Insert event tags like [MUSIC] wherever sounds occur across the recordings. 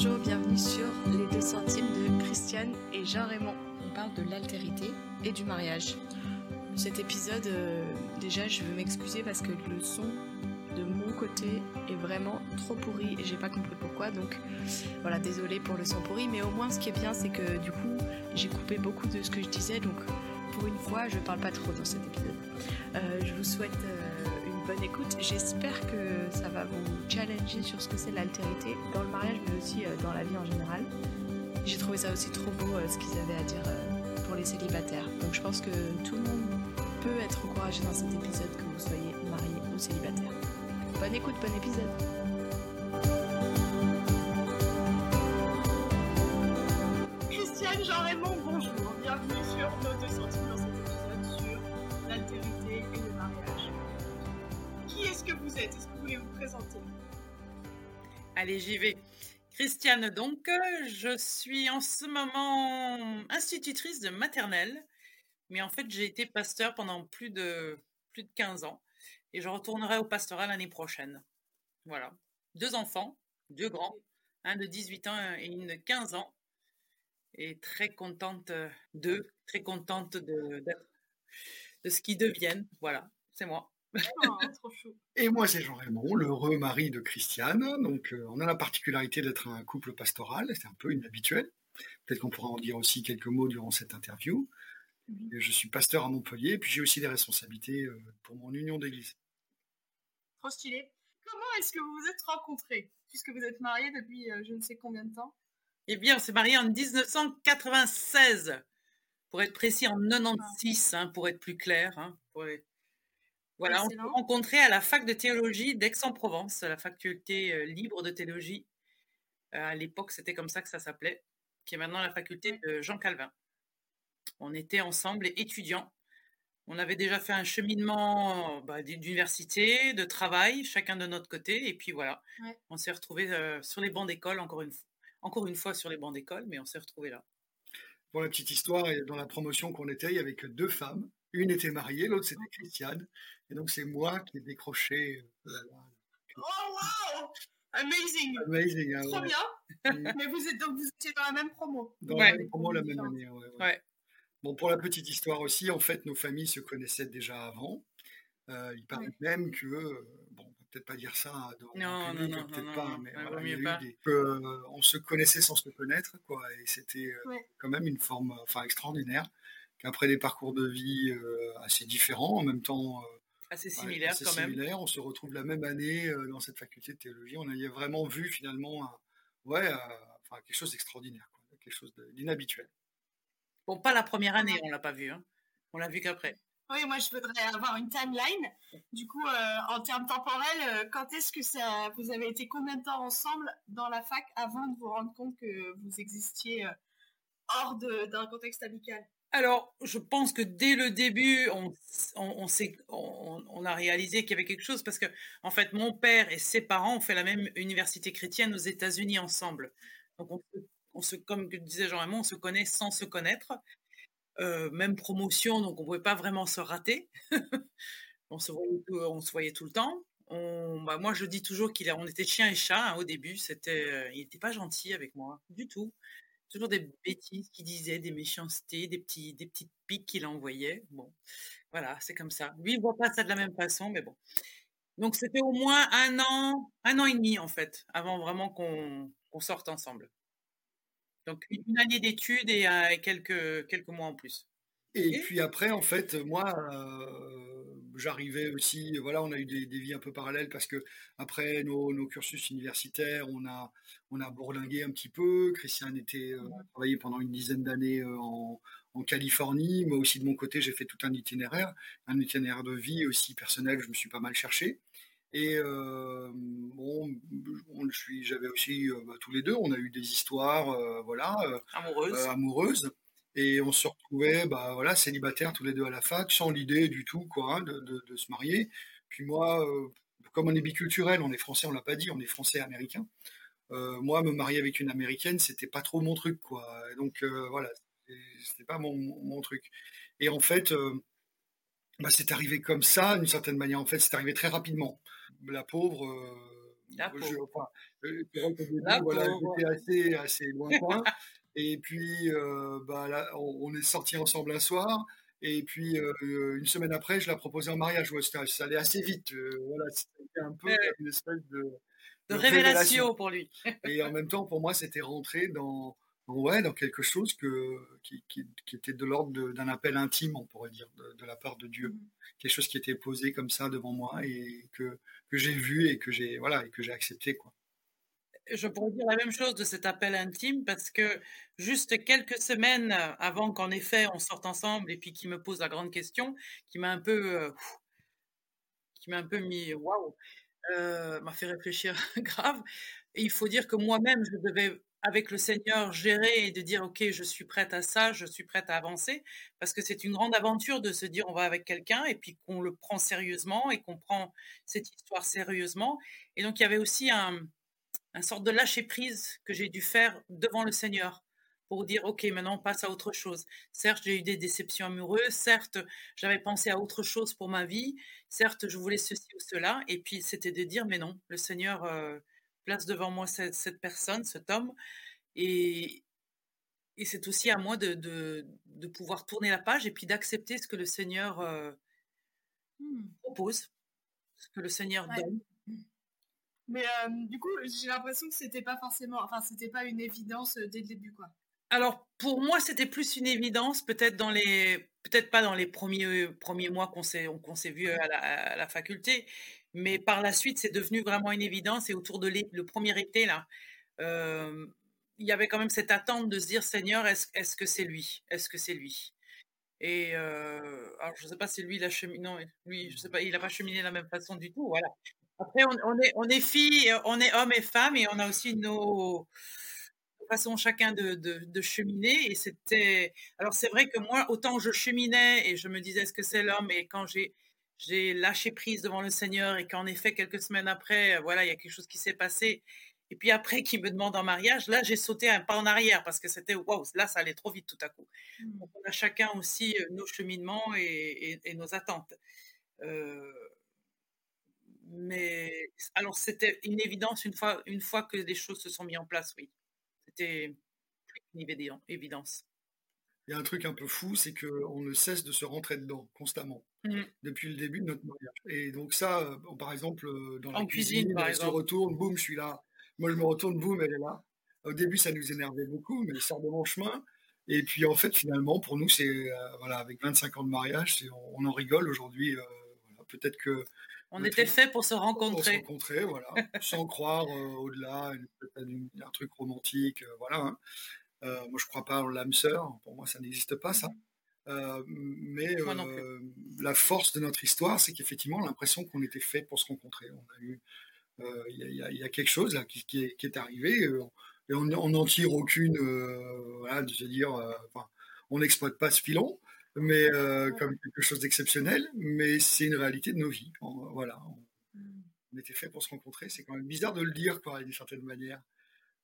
bonjour, bienvenue sur les deux centimes de Christiane et Jean-Raymond. On parle de l'altérité et du mariage. Cet épisode, euh, déjà, je veux m'excuser parce que le son de mon côté est vraiment trop pourri et j'ai pas compris pourquoi. Donc voilà, désolé pour le son pourri, mais au moins ce qui est bien, c'est que du coup, j'ai coupé beaucoup de ce que je disais. Donc pour une fois, je parle pas trop dans cet épisode. Euh, je vous souhaite. euh, bonne écoute. J'espère que ça va vous challenger sur ce que c'est l'altérité dans le mariage, mais aussi euh, dans la vie en général. J'ai trouvé ça aussi trop beau euh, ce qu'ils avaient à dire euh, pour les célibataires. Donc je pense que tout le monde peut être encouragé dans cet épisode, que vous soyez marié ou célibataire. Bonne écoute, bon épisode. Christiane Jean-Raymond, bonjour. Bienvenue sur nos deux centimes êtes Est-ce que vous voulez vous présenter Allez, j'y vais. Christiane, donc, je suis en ce moment institutrice de maternelle, mais en fait, j'ai été pasteur pendant plus de, plus de 15 ans et je retournerai au pastorat l'année prochaine. Voilà. Deux enfants, deux grands, un de 18 ans et une de 15 ans, et très contente d'eux, très contente de, de ce qu'ils deviennent. Voilà, c'est moi. Oh, trop chou. Et moi, c'est Jean-Raymond, l'heureux mari de Christiane. Donc, euh, on a la particularité d'être un couple pastoral. C'est un peu inhabituel. Peut-être qu'on pourra en dire aussi quelques mots durant cette interview. Et je suis pasteur à Montpellier, puis j'ai aussi des responsabilités euh, pour mon union d'église. Trop stylé. Comment est-ce que vous vous êtes rencontrés Puisque vous êtes mariés depuis euh, je ne sais combien de temps? Eh bien, on s'est mariés en 1996, pour être précis, en 96, hein, pour être plus clair. Hein, pour être... Voilà, on s'est rencontrés à la fac de théologie d'Aix-en-Provence, la faculté euh, libre de théologie. Euh, à l'époque, c'était comme ça que ça s'appelait, qui est maintenant la faculté de Jean Calvin. On était ensemble étudiants. On avait déjà fait un cheminement bah, d'université, de travail, chacun de notre côté. Et puis voilà, Ouais. on s'est retrouvés euh, sur les bancs d'école, encore une, fois, encore une fois sur les bancs d'école, mais on s'est retrouvés là. Pour la petite histoire, dans la promotion qu'on était, il n'y avait que deux femmes. Une était mariée, l'autre c'était Christiane. Et donc c'est moi qui ai décroché. euh, Oh wow Amazing Amazing. hein, Trop ouais. bien Mm. [LAUGHS] Mais vous êtes donc vous étiez dans la même promo. Dans Ouais. la même promo la même année. ouais, ouais. Ouais. Bon, pour la petite histoire aussi, en fait, nos familles se connaissaient déjà avant. Euh, il paraît Ouais. même que, euh, bon, on va peut-être pas dire ça dans Non, en public, non, non, peut-être non, pas, non, mais voilà, vaut il y a mieux eu pas. des- que, euh, on se connaissait sans se connaître, quoi, et c'était euh, Ouais. quand même une forme, euh, enfin, extraordinaire. Qu'après des parcours de vie euh, assez différents, en même temps euh, Assez ouais, similaire assez quand même. similaires, on se retrouve la même année euh, dans cette faculté de théologie. On y a vraiment vu finalement, un- ouais, euh, enfin, quelque chose d'extraordinaire, quoi, quelque chose d'inhabituel. Bon, pas la première année, on l'a pas vu. Hein. On l'a vu qu'après. Oui, moi je voudrais avoir une timeline. Du coup, euh, en termes temporels, euh, quand est-ce que ça, vous avez été combien de temps ensemble dans la fac avant de vous rendre compte que vous existiez euh, hors de- d'un contexte amical? Alors, je pense que dès le début, on, a réalisé qu'il y avait quelque chose parce que, en fait, mon père et ses parents ont fait la même université chrétienne aux États-Unis ensemble. Donc, on, se- comme disait Jean-Raymond, on se connaît sans se connaître. Euh, même promotion, donc on ne pouvait pas vraiment se rater. [LAUGHS] on, se voyait se tout le temps. Bah, moi, je dis toujours qu'il on était chien et chat hein, au début. C'était, euh, il n'était pas gentil avec moi du tout. Toujours des bêtises qu'il disait, des méchancetés, des petits, des petites piques qu'il envoyait. Bon, voilà, c'est comme ça. Lui, il voit pas ça de la même façon, mais bon. Donc, c'était au moins un an, un an et demi en fait, avant vraiment qu'on sorte ensemble. Donc, une une année d'études et euh, quelques, quelques mois en plus. Et Et- puis après, en fait, moi, euh, j'arrivais aussi, voilà, on a eu des, des vies un peu parallèles parce que après nos, nos cursus universitaires, on a, on a bourlingué un petit peu. Christian était euh, a travaillé pendant une dizaine d'années euh, en, en Californie. Moi aussi, de mon côté, j'ai fait tout un itinéraire, un itinéraire de vie aussi personnel. Je me suis pas mal cherché. Et euh, bon, on, je suis, j'avais aussi bah, tous les deux, on a eu des histoires, voilà, Amoureuse. amoureuses. Et on se retrouvait, bah, voilà, célibataires tous les deux à la fac, sans l'idée du tout quoi, hein, de, de- de se marier. Puis moi, euh, comme on est biculturel, on est français, on l'a pas dit, on est français américain. Euh, moi, me marier avec une américaine, c'était pas trop mon truc, quoi. Et donc euh, voilà, c'était- pas mon, mon truc. Et en fait, euh, bah, c'est arrivé comme ça, d'une certaine manière. En fait, c'est arrivé très rapidement. La pauvre, euh, j'étais assez, assez lointain. [LAUGHS] et puis, bah, là, on, est sortis ensemble un soir. Et puis, une semaine après, je l'ai proposé en mariage. ça allait assez vite. voilà, c'était un peu une espèce de, de, révélation, pour lui. et en même temps, pour moi, c'était rentré dans, ouais, dans quelque chose que, qui, qui, était de l'ordre d'un appel intime, on pourrait dire, de, la part de Dieu. Mmh. Quelque chose qui était posé comme ça devant moi et que, que j'ai vu et que j'ai voilà, et que j'ai accepté. Quoi. Je pourrais dire la même chose de cet appel intime parce que juste quelques semaines avant qu'en effet on sorte ensemble et puis qu'il me pose la grande question, qui m'a un peu, euh, qui m'a un peu mis waouh, euh, m'a fait réfléchir [LAUGHS] grave. Il faut dire que moi-même je devais avec le Seigneur gérer et de dire ok je suis prête à ça, je suis prête à avancer parce que c'est une grande aventure de se dire on va avec quelqu'un et puis qu'on le prend sérieusement et qu'on prend cette histoire sérieusement. Et donc il y avait aussi un, un sorte de lâcher prise que j'ai dû faire devant le Seigneur pour dire ok maintenant on passe à autre chose. Certes j'ai eu des déceptions amoureuses, certes j'avais pensé à autre chose pour ma vie, certes je voulais ceci ou cela et puis c'était de dire mais non le Seigneur euh, place devant moi cette, personne, cet homme. Et, et c'est aussi à moi de, de, pouvoir tourner la page et puis d'accepter ce que le Seigneur euh, mmh. propose, ce que le Seigneur donne. Mais euh, du coup, j'ai l'impression que c'était pas forcément, enfin, c'était pas une évidence euh, dès le début, quoi. Alors, pour moi, c'était plus une évidence, peut-être dans les, peut-être pas dans les premiers, premiers mois qu'on s'est, qu'on s'est à la, faculté, mais par la suite, c'est devenu vraiment une évidence. Et autour de le premier été, là, euh, il y avait quand même cette attente de se dire Seigneur, est-ce que c'est lui? Est-ce que c'est lui? Et euh, alors, je ne sais pas si lui, il a cheminé. Non, lui, je sais pas, il n'a pas cheminé de la même façon du tout. Voilà. Après, on, est, on est filles, on est hommes et femmes, et on a aussi nos façons chacun de, de, de cheminer. Et c'était. Alors, c'est vrai que moi, autant je cheminais et je me disais, est-ce que c'est l'homme? Et quand j'ai j'ai lâché prise devant le Seigneur et qu'en effet, quelques semaines après, euh, voilà, il y a quelque chose qui s'est passé. Et puis après, qui me demande en mariage, là, j'ai sauté un pas en arrière parce que c'était, waouh, là, ça allait trop vite tout à coup. Mmh. Donc, on a chacun aussi euh, nos cheminements et, nos attentes. Euh, mais alors, c'était une évidence une fois, une fois que les choses se sont mises en place, oui. C'était une évidence il y a un truc un peu fou, c'est qu'on ne cesse de se rentrer dedans constamment mmh. depuis le début de notre mariage. Et donc ça, euh, par exemple, euh, dans la cuisine, elle se retourne, boum, je suis là. Moi, je me retourne, boum, elle est là. Au début, ça nous énervait beaucoup, mais elle sort de mon chemin. Et puis, en fait, finalement, pour nous, c'est euh, voilà, avec 25 ans de mariage, on, en rigole aujourd'hui. Peut-être que on était fait pour se rencontrer. Pour se rencontrer, voilà, sans croire au-delà, un truc romantique, voilà. Hein. Euh, moi, je crois pas en l'âme sœur. Pour moi, ça n'existe pas, ça. Euh, mais euh, la force de notre histoire, c'est qu'effectivement, l'impression qu'on était fait pour se rencontrer. On a eu, il y, a quelque chose là qui, est, arrivé et on n'en tire aucune, voilà, de se dire, on n'exploite pas ce filon, mais comme quelque chose d'exceptionnel, mais c'est une réalité de nos vies. voilà, on, mmh. on, était fait pour se rencontrer. C'est quand même bizarre de le dire, quoi, d'une certaine manière.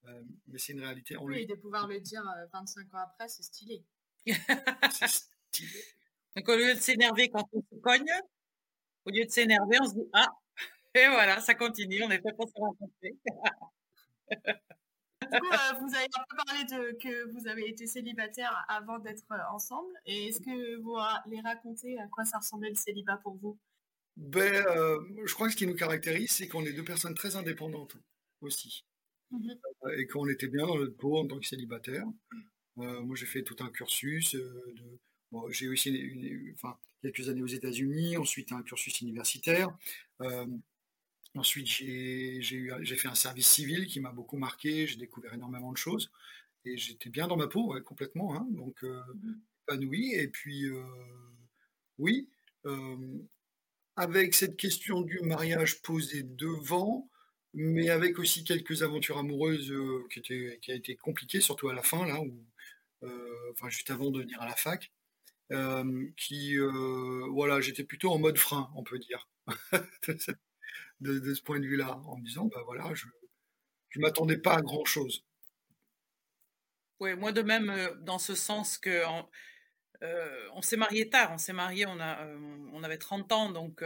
Euh, mais c'est une réalité. On oui, de pouvoir le dire 25 euh, ans après, c'est stylé. c'est stylé. Donc au lieu de s'énerver quand on se cogne, au lieu de s'énerver, on se dit Ah, et voilà, ça continue, on est fait pour se rencontrer. [LAUGHS] du coup, euh, vous avez un peu parlé de que vous avez été célibataire avant d'être ensemble. Et est-ce que vous les racontez à quoi ça ressemblait le célibat pour vous? Ben, Je crois que ce qui nous caractérise, c'est qu'on est deux personnes très indépendantes aussi. Euh, et qu'on était bien dans notre peau en tant que célibataire. Euh, moi, j'ai fait tout un cursus. Euh, de, j'ai aussi enfin, quelques années aux États-Unis, ensuite un cursus universitaire. Ensuite, j'ai, fait un service civil qui m'a beaucoup marqué. J'ai découvert énormément de choses. Et j'étais bien dans ma peau, complètement. Hein, donc, mhm. épanoui. Et puis, oui, avec cette question du mariage posée devant, mais avec aussi quelques aventures amoureuses euh, qui, étaient, qui a été compliquées, surtout à la fin, là, où, euh, enfin juste avant de venir à la fac, euh, qui, voilà, j'étais plutôt en mode frein, on peut dire, [LAUGHS] de, ce point de vue-là, en me disant, bah voilà, je ne m'attendais pas à grand-chose. Oui, moi de même, dans ce sens que on s'est marié tard, on s'est marié, on, a, on avait 30 ans, donc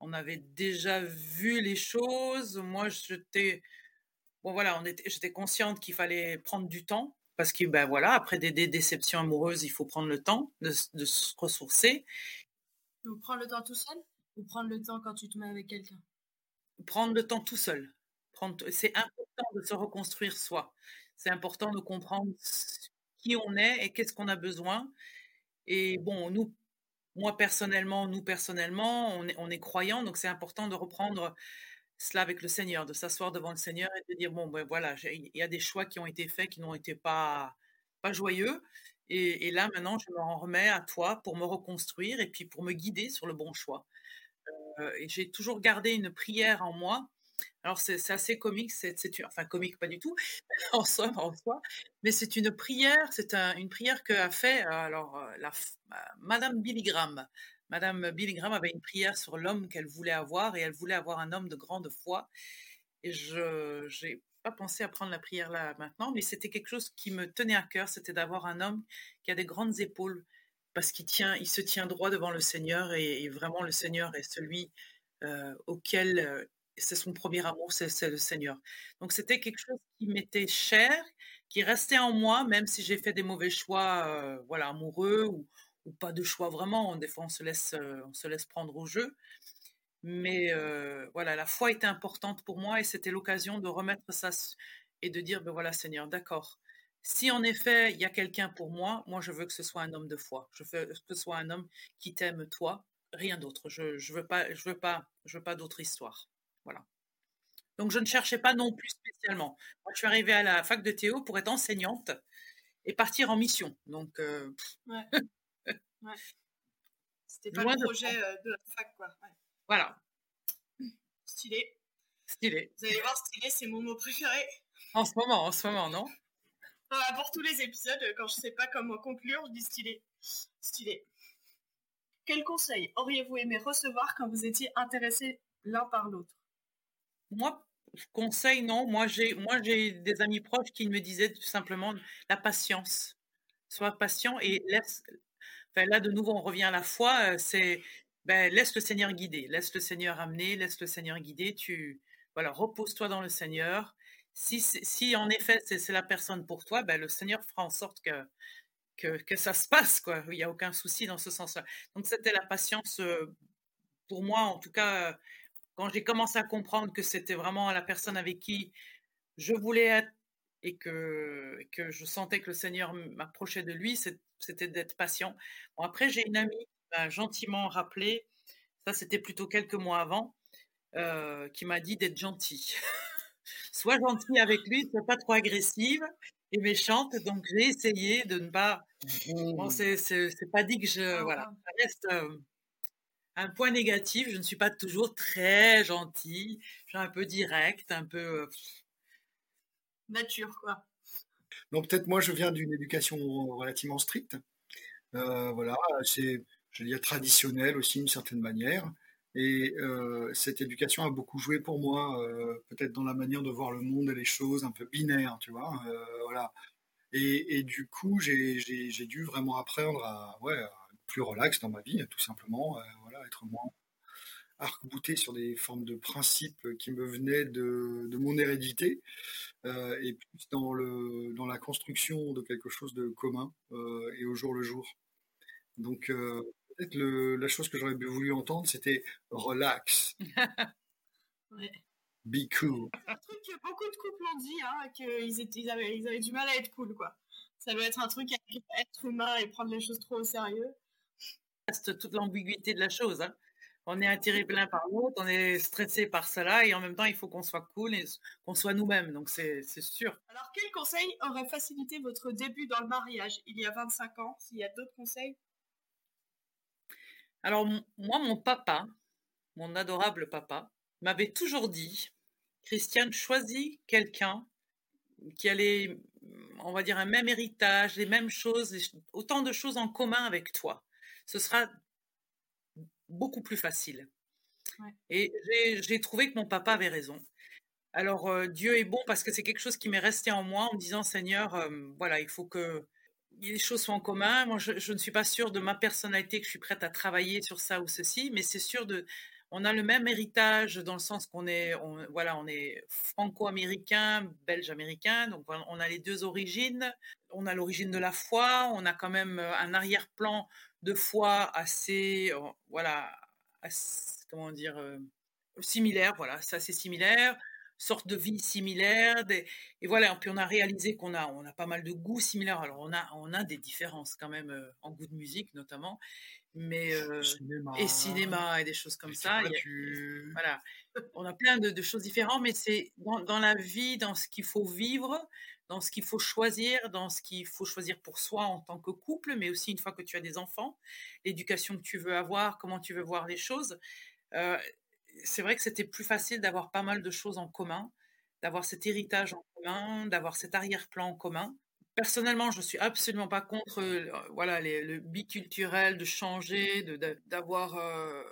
on avait déjà vu les choses. Moi, j'étais, bon voilà, on était, j'étais consciente qu'il fallait prendre du temps parce que ben voilà, après des, déceptions amoureuses, il faut prendre le temps de, se ressourcer. Ou prendre le temps tout seul ou prendre le temps quand tu te mets avec quelqu'un? Prendre le temps tout seul. c'est important de se reconstruire soi. C'est important de comprendre qui on est et qu'est-ce qu'on a besoin. Et bon, nous, moi personnellement, nous personnellement, on est, on croyants, donc c'est important de reprendre cela avec le Seigneur, de s'asseoir devant le Seigneur et de dire bon ben voilà, il y a des choix qui ont été faits qui n'ont été pas pas joyeux. Et, là maintenant, je me remets à toi pour me reconstruire et puis pour me guider sur le bon choix. Euh, et j'ai toujours gardé une prière en moi alors c'est assez comique, c'est enfin comique pas du tout [LAUGHS] en soi, en soi mais c'est une prière, c'est une prière que a fait euh, alors euh, la, Madame Billy Graham. Madame Billy Graham avait une prière sur l'homme qu'elle voulait avoir et elle voulait avoir un homme de grande foi. Et je n'ai pas pensé à prendre la prière là maintenant, mais c'était quelque chose qui me tenait à cœur, c'était d'avoir un homme qui a des grandes épaules parce qu'il se tient droit devant le Seigneur et, vraiment le Seigneur est celui auquel c'est son premier amour, c'est le Seigneur. Donc c'était quelque chose qui m'était cher, qui restait en moi, même si j'ai fait des mauvais choix, euh, voilà, amoureux ou, pas de choix vraiment. Des fois, on se laisse, euh, on se laisse prendre au jeu. Mais euh, voilà, la foi était importante pour moi et c'était l'occasion de remettre ça et de dire, ben voilà, Seigneur, d'accord. Si en effet il y a quelqu'un pour moi, moi je veux que ce soit un homme de foi. Je veux que ce soit un homme qui t'aime toi, rien d'autre. Je, je veux pas, je veux pas, je veux pas d'autre histoire. Voilà. Donc, je ne cherchais pas non plus spécialement. Moi, je suis arrivée à la fac de Théo pour être enseignante et partir en mission. Donc, euh, ouais. [LAUGHS] C'était pas le projet de, euh, de, la fac, quoi. Voilà. Stylé. Stylé. Vous allez voir, stylé, c'est mon mot préféré. En ce moment, en ce moment, non? Pour tous les épisodes, quand je sais pas comment conclure, je dis stylé. Quel conseil auriez-vous aimé recevoir quand vous étiez intéressés l'un par l'autre? Moi, conseil, non. Moi, j'ai, des amis proches qui me disaient tout simplement la patience. Sois patient et laisse. Là, de nouveau, on revient à la foi. Euh, c'est ben, laisse le Seigneur guider, laisse le Seigneur amener, laisse le Seigneur guider. Tu voilà, repose-toi dans le Seigneur. Si, en effet c'est, la personne pour toi, ben, le Seigneur fera en sorte que, ça se passe. Quoi. Il n'y a aucun souci dans ce sens-là. Donc c'était la patience euh, pour moi, en tout cas, quand j'ai commencé à comprendre que c'était vraiment la personne avec qui je voulais être et que, que je sentais que le Seigneur m'approchait de lui, c'était d'être patient. Bon, après, j'ai une amie qui m'a gentiment rappelé, ça c'était plutôt quelques mois avant, euh, qui m'a dit d'être gentil. [LAUGHS] Sois gentil avec lui, sois pas trop agressive et méchante. Donc j'ai essayé de ne pas. Bon, c'est pas dit que je. Voilà, ça reste. Euh, un point négatif, je ne suis pas toujours très gentille, je suis un peu directe, un peu... Euh, Nature, quoi. Donc peut-être moi, je viens d'une éducation relativement stricte. Euh, voilà, c'est, je veux dire, traditionnel aussi, d'une certaine manière. Et euh, cette éducation a beaucoup joué pour moi, peut-être dans la manière de voir le monde et les choses, un peu binaire, tu vois. voilà. Et, du coup, j'ai, dû vraiment apprendre à, ouais, être plus relax dans ma vie, tout simplement être moins arc-bouté sur des formes de principes qui me venaient de, mon hérédité, euh, et plus dans, le, dans la construction de quelque chose de commun euh, et au jour le jour. Donc, euh, peut-être la chose que j'aurais voulu entendre, c'était relax. [LAUGHS] Be cool. Un truc que beaucoup de couples ont dit, hein, qu'ils ils avaient, ils avaient du mal à être cool, quoi. Ça doit être un truc à être humain et prendre les choses trop au sérieux toute l'ambiguïté de la chose. Hein. On est attiré plein par l'autre, on est stressé par cela, et en même temps, il faut qu'on soit cool et qu'on soit nous-mêmes. Donc, c'est sûr. Alors, quel conseil aurait facilité votre début dans le mariage il y a 25 ans S'il y a d'autres conseils? Alors, moi, mon papa, mon adorable papa, m'avait toujours dit Christiane, choisis quelqu'un qui allait, on va dire, un même héritage, les mêmes choses, autant de choses en commun avec toi ce sera beaucoup plus facile. Et j'ai trouvé que mon papa avait raison. Alors, euh, Dieu est bon parce que c'est quelque chose qui m'est resté en moi en me disant, Seigneur, euh, voilà, il faut que les choses soient en commun. Moi, je, ne suis pas sûre de ma personnalité que je suis prête à travailler sur ça ou ceci, mais c'est sûr de, on a le même héritage dans le sens qu'on est, voilà, on est franco-américain, belge-américain, donc on a les deux origines. On a l'origine de la foi, on a quand même euh, un arrière-plan de foi assez, euh, voilà, comment dire, euh, similaire, voilà, c'est assez similaire sorte de vie similaire. et voilà, puis on a réalisé qu'on a, on a pas mal de goûts similaires. Alors on a, on a des différences quand même en goût de musique notamment mais et cinéma et des choses comme ça. voilà, on a plein de, choses différentes, mais c'est dans, la vie, dans ce qu'il faut vivre, dans ce qu'il faut choisir, dans ce qu'il faut choisir pour soi en tant que couple, mais aussi une fois que tu as des enfants, l'éducation que tu veux avoir, comment tu veux voir les choses. C'est vrai que c'était plus facile d'avoir pas mal de choses en commun, d'avoir cet héritage en commun, d'avoir cet arrière-plan en commun. Personnellement, je ne suis absolument pas contre euh, voilà, le biculturel, de changer, d'avoir euh,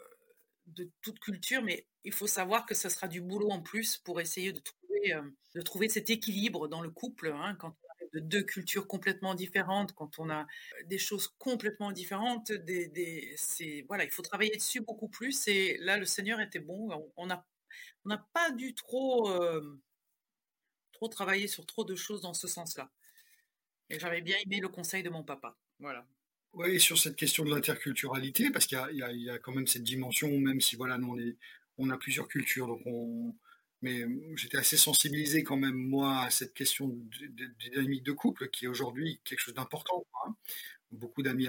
de, toute culture, mais il faut savoir que ce sera du boulot en plus pour essayer de trouver, euh, de trouver cet équilibre dans le couple. Hein, quand de deux cultures complètement différentes, quand on a des choses complètement différentes, des, des voilà, il faut travailler dessus beaucoup plus. Et là, le Seigneur était bon. On n'a on pas dû trop, trop travailler sur trop de choses dans ce sens-là. Et j'avais bien aimé le conseil de mon papa. Voilà. Oui, sur cette question de l'interculturalité, parce qu'il y, y, a quand même cette dimension, même si voilà, nous, on, est, on a plusieurs cultures, donc on, mais j'étais assez sensibilisé quand même moi à cette question de, dynamique de couple qui est aujourd'hui quelque chose d'important. Hein. Beaucoup d'amis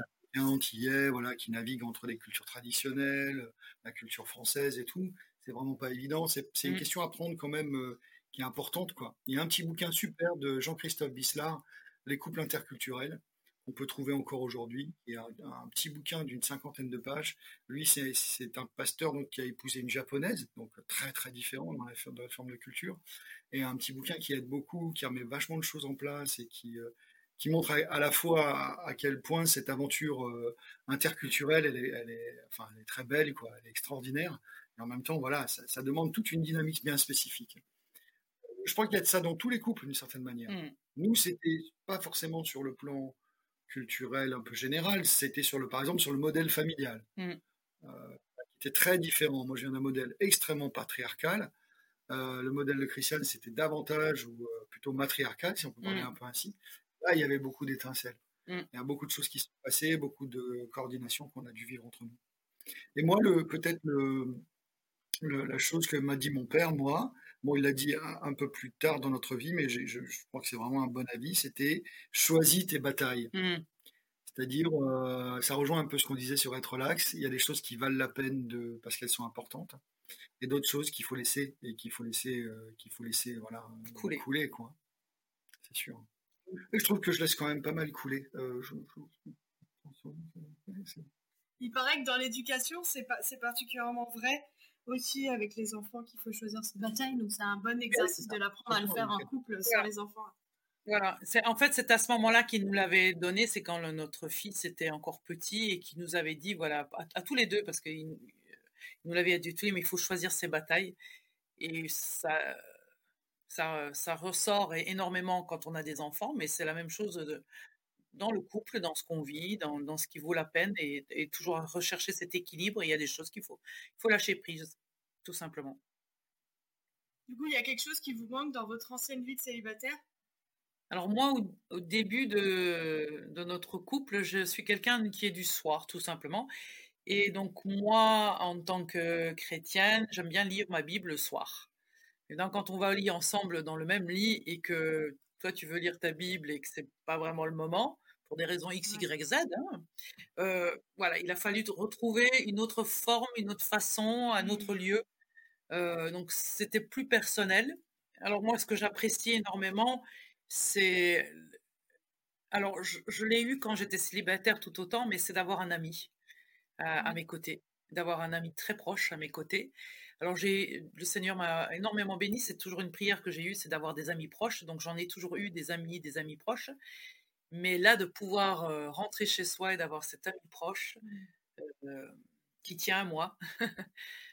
qui est, voilà, qui naviguent entre les cultures traditionnelles, la culture française et tout. C'est vraiment pas évident. C'est une mmh. question à prendre quand même euh, qui est importante. Quoi. Il y a un petit bouquin super de Jean-Christophe Bislar les couples interculturels qu'on peut trouver encore aujourd'hui. Il y a un, petit bouquin d'une cinquantaine de pages. Lui, c'est un pasteur donc, qui a épousé une japonaise, donc très très différent dans la, forme de culture, et un petit bouquin qui aide beaucoup, qui remet vachement de choses en place et qui, euh, qui montre à, la fois à, quel point cette aventure euh, interculturelle, elle est, elle, est, enfin, elle est très belle, quoi, elle est extraordinaire, et en même temps, voilà, ça, demande toute une dynamique bien spécifique. Je crois qu'il y a de ça dans tous les couples d'une certaine manière. Mmh. Nous, c'était pas forcément sur le plan culturel un peu général, c'était sur le, par exemple, sur le modèle familial, mmh. euh, qui était très différent. Moi, je viens d'un modèle extrêmement patriarcal. Euh, le modèle de Christiane, c'était davantage ou euh, plutôt matriarcal, si on peut parler mmh. un peu ainsi. Là, il y avait beaucoup d'étincelles. Mmh. Il y a beaucoup de choses qui sont passées, beaucoup de coordination qu'on a dû vivre entre nous. Et moi, peut-être la chose que m'a dit mon père, moi, Bon, il l'a dit un, peu plus tard dans notre vie, mais je, crois que c'est vraiment un bon avis, c'était choisis tes batailles. Mmh. C'est-à-dire, euh, ça rejoint un peu ce qu'on disait sur être relax. Il y a des choses qui valent la peine de, parce qu'elles sont importantes, et d'autres choses qu'il faut laisser et qu'il faut laisser, euh, qu'il faut laisser, voilà, couler, couler quoi. C'est sûr. Et je trouve que je laisse quand même pas mal couler. Euh, il paraît que dans l'éducation, c'est particulièrement vrai aussi avec les enfants qu'il faut choisir cette bataille. Donc c'est un bon exercice de l'apprendre à le faire en couple sur les enfants. Voilà, en fait c'est à ce moment-là qu'il nous l'avait donné, c'est quand notre fils était encore petit et qu'il nous avait dit, voilà, à, tous les deux, parce qu'il nous l'avait dit mais il faut choisir ses batailles. Et ça, ça, ça ressort énormément quand on a des enfants, mais c'est la même chose de, dans le couple, dans ce qu'on vit, dans, dans, ce qui vaut la peine, et, et, toujours rechercher cet équilibre. Il y a des choses qu'il faut, il faut lâcher prise, tout simplement. Du coup, il y a quelque chose qui vous manque dans votre ancienne vie de célibataire? Alors moi, au, début de, de, notre couple, je suis quelqu'un qui est du soir, tout simplement. Et donc moi, en tant que chrétienne, j'aime bien lire ma Bible le soir. Et donc quand on va lire ensemble dans le même lit et que toi tu veux lire ta Bible et que c'est pas vraiment le moment, pour des raisons X, Y, Z. Hein. Euh, voilà, il a fallu retrouver une autre forme, une autre façon, un autre mmh. lieu. Euh, donc c'était plus personnel. Alors moi, ce que j'apprécie énormément, c'est... Alors je, l'ai eu quand j'étais célibataire tout autant, mais c'est d'avoir un ami à, mmh. mes côtés, d'avoir un ami très proche à mes côtés. Alors j'ai, le Seigneur m'a énormément béni. C'est toujours une prière que j'ai eue, c'est d'avoir des amis proches. Donc j'en ai toujours eu des amis, des amis proches. Mais là, de pouvoir rentrer chez soi et d'avoir cet ami proche mmh. qui tient à moi,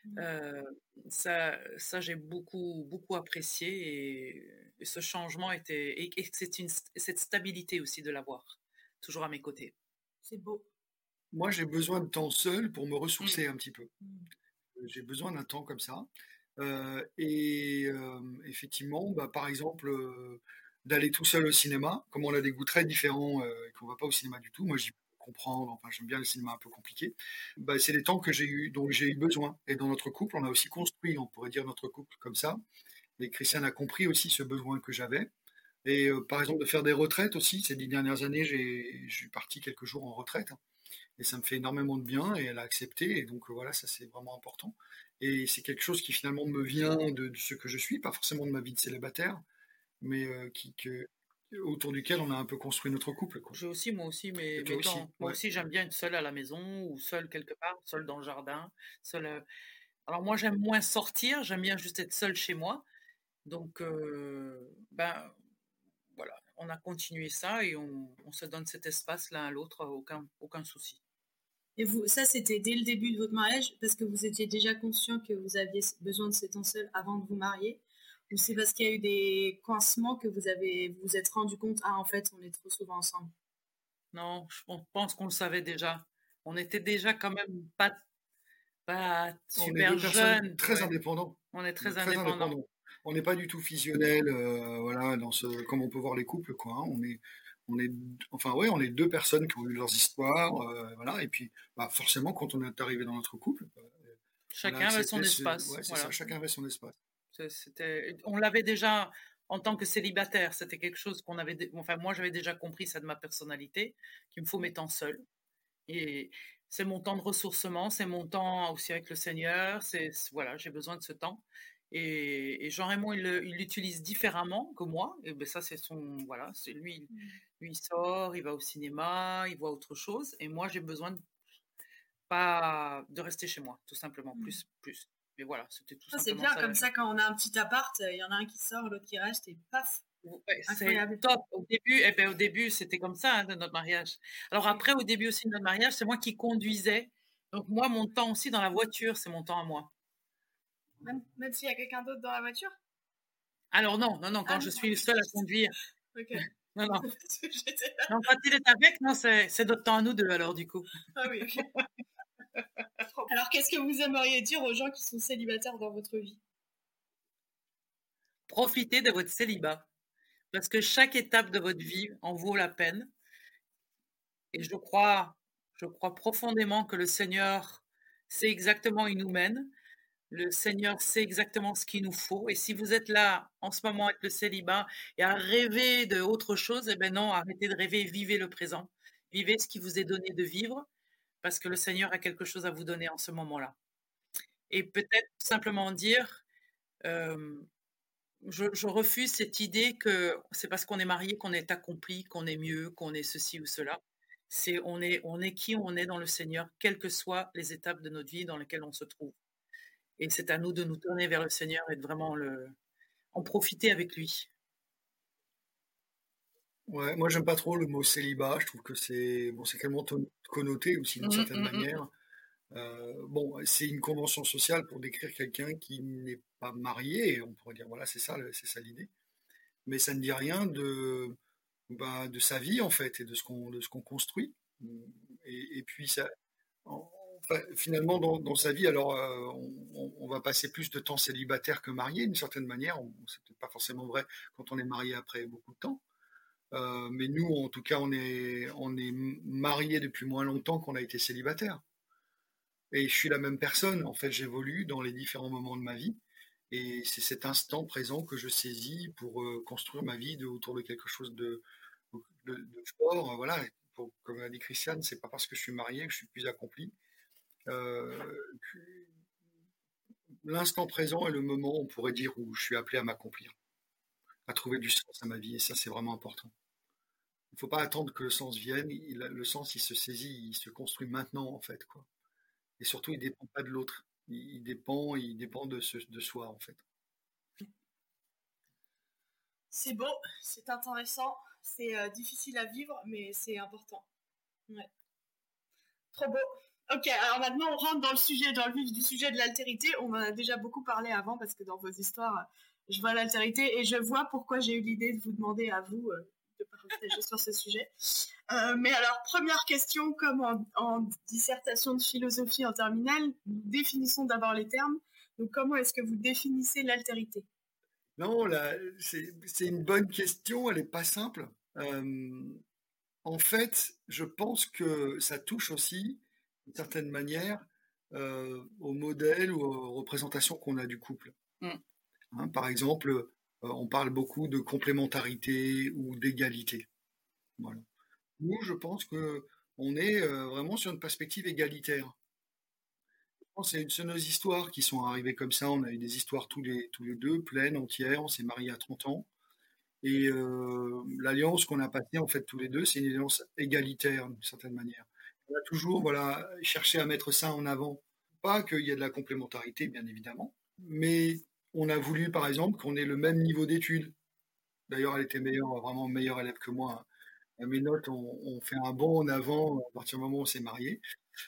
mmh. ça, ça j'ai beaucoup, beaucoup apprécié et, ce changement était, et, c'est une, cette stabilité aussi de l'avoir, toujours à mes côtés. C'est beau. Moi, j'ai besoin de temps seul pour me mmh. ressourcer un petit peu. j'ai besoin d'un temps comme ça. et effectivement, bah, par exemple, d'aller tout seul au cinéma, comme on a des goûts très différents et qu'on va pas au cinéma du tout. Moi, j'y comprendre, enfin j'aime bien le cinéma un peu compliqué, bah, c'est les temps que j'ai eu, dont j'ai eu besoin. Et dans notre couple, on a aussi construit, on pourrait dire notre couple comme ça. Et Christiane a compris aussi ce besoin que j'avais. Et euh, par exemple, de faire des retraites aussi. Ces dix dernières années, j'ai, je suis parti quelques jours en retraite. et ça me fait énormément de bien. Et elle a accepté. Et donc voilà, ça c'est vraiment important. Et c'est quelque chose qui finalement me vient de, ce que je suis, pas forcément de ma vie de célibataire, mais euh, qui, que, autour duquel on a un peu construit notre couple. J'ai aussi, moi aussi, mais, moi aussi j'aime bien être seule à la maison ou seule quelque part, seule dans le jardin. Seule, euh, Alors moi j'aime moins sortir, j'aime bien juste être seule chez moi. Donc, ben voilà, on a continué ça et on, se donne cet espace l'un à l'autre, aucun, aucun souci. Et vous, ça, c'était dès le début de votre mariage, parce que vous étiez déjà conscient que vous aviez besoin de ce temps seul avant de vous marier? Ou c'est parce qu'il y a eu des coincements que vous avez vous, êtes rendu compte, ah, en fait, on est trop souvent ensemble Non, je pense qu'on le savait déjà. On était déjà quand même pas, pas super jeunes. Très indépendants. On est très, indépendants on n'est pas du tout fusionnel, euh, voilà, dans ce, comme on peut voir les couples, quoi. Hein. On est, on est, enfin ouais, on est deux personnes qui ont eu leurs histoires, euh, voilà. Et puis, bah, forcément, quand on est arrivé dans notre couple, bah, chacun avait son espace. chacun avait son espace. C'était, on l'avait déjà en tant que célibataire. C'était quelque chose qu'on avait, enfin moi j'avais déjà compris ça de ma personnalité, qu'il me faut mes temps seul. Et c'est mon temps de ressourcement, c'est mon temps aussi avec le Seigneur. C'est voilà, j'ai besoin de ce temps. Et, Jean-Raymond, il l'utilise différemment que moi. Et ben ça, c'est son. Voilà, c'est lui, mmh. lui, il sort, il va au cinéma, il voit autre chose. Et moi, j'ai besoin de, pas, de rester chez moi, tout simplement. Mmh. Plus, plus. Mais voilà, c'était tout C'est bien, comme ça, quand on a un petit appart, il y en a un qui sort, l'autre qui reste, et paf c'est top. Au début, eh ben, au début, c'était comme ça hein, de notre mariage. Alors après, au début aussi de notre mariage, c'est moi qui conduisais. Donc moi, mon temps aussi dans la voiture, c'est mon temps à moi. Même, s'il y a quelqu'un d'autre dans la voiture? Alors non, non, non, quand ah, je suis seule à conduire. [LAUGHS] [LAUGHS] Non, non. [LAUGHS] non. Quand il est avec, non, c'est notre temps à nous deux alors du coup. Ah oui, alors qu'est-ce que vous aimeriez dire aux gens qui sont célibataires dans votre vie? Profitez de votre célibat. Parce que chaque étape de votre vie en vaut la peine. Et je crois, je crois profondément que le Seigneur sait exactement où il nous mène le Seigneur sait exactement ce qu'il nous faut. Et si vous êtes là en ce moment avec le célibat et à rêver de autre chose, eh ben non, arrêtez de rêver, vivez le présent. Vivez ce qui vous est donné de vivre, parce que le Seigneur a quelque chose à vous donner en ce moment-là. Et peut-être simplement dire, euh, je, refuse cette idée que c'est parce qu'on est marié qu'on est accompli, qu'on est mieux, qu'on est ceci ou cela. C'est on est, on est qui on est dans le Seigneur, quelles que soient les étapes de notre vie dans lesquelles on se trouve. Et c'est à nous de nous tourner vers le Seigneur et de vraiment en profiter avec lui. Ouais, moi j'aime pas trop le mot célibat. Je trouve que c'est bon, c'est tellement connoté aussi d'une mmh, certaine mmh, mmh. manière. Euh, bon, c'est une convention sociale pour décrire quelqu'un qui n'est pas marié. On pourrait dire voilà, c'est ça, c'est ça l'idée. Mais ça ne dit rien de bah, de sa vie en fait et de ce qu'on de ce qu'on construit. Et, et, puis ça, finalement, dans, sa vie, alors euh, on, va passer plus de temps célibataire que marié, d'une certaine manière. C'est peut-être pas forcément vrai quand on est marié après beaucoup de temps. Euh, mais nous, en tout cas, on est, on est marié depuis moins longtemps qu'on a été célibataire. Et je suis la même personne. En fait, j'évolue dans les différents moments de ma vie. Et c'est cet instant présent que je saisis pour euh, construire ma vie autour de quelque chose de, de, fort. Voilà. comme a dit Christiane, c'est pas parce que je suis marié que je suis plus accompli. Euh, l'instant présent est le moment, on pourrait dire, où je suis appelé à m'accomplir, à trouver du sens à ma vie, et ça c'est vraiment important. Il ne faut pas attendre que le sens vienne, le sens il se saisit, il se construit maintenant en fait. Quoi. Et surtout, il ne dépend pas de l'autre, il, dépend, il dépend de, de soi en fait. C'est beau, c'est intéressant, c'est euh, difficile à vivre, mais c'est important. Ouais. Trop beau. Ok, alors maintenant on rentre dans le sujet, dans le vif du sujet de l'altérité. On en a déjà beaucoup parlé avant parce que dans vos histoires, je vois l'altérité et je vois pourquoi j'ai eu l'idée de vous demander à vous euh, de protéger sur ce sujet. Euh, mais alors, première question, comme en, dissertation de philosophie en terminale, nous définissons d'abord les termes. Donc, comment est-ce que vous définissez l'altérité? Non, c'est une bonne question, elle n'est pas simple. Euh, en fait, je pense que ça touche aussi, d'une certaine manière, euh, au modèle ou aux représentations qu'on a du couple. Mm. Hein, par exemple, on parle beaucoup de complémentarité ou d'égalité. Voilà. Nous, je pense que on est euh, vraiment sur une perspective égalitaire. C'est nos histoires qui sont arrivées comme ça. On a eu des histoires tous les, tous les deux, pleines, entières. On s'est mariés à 30 ans. Et l'alliance qu'on a passée, en fait, tous les deux, c'est une alliance égalitaire, d'une certaine manière. On a toujours voilà, cherché à mettre ça en avant. Pas qu'il y ait de la complémentarité, bien évidemment, mais on a voulu, par exemple, qu'on ait le même niveau d'études. D'ailleurs, elle était vraiment meilleure élève que moi. Mes notes ont, fait un bond en avant à partir du moment où on s'est marié.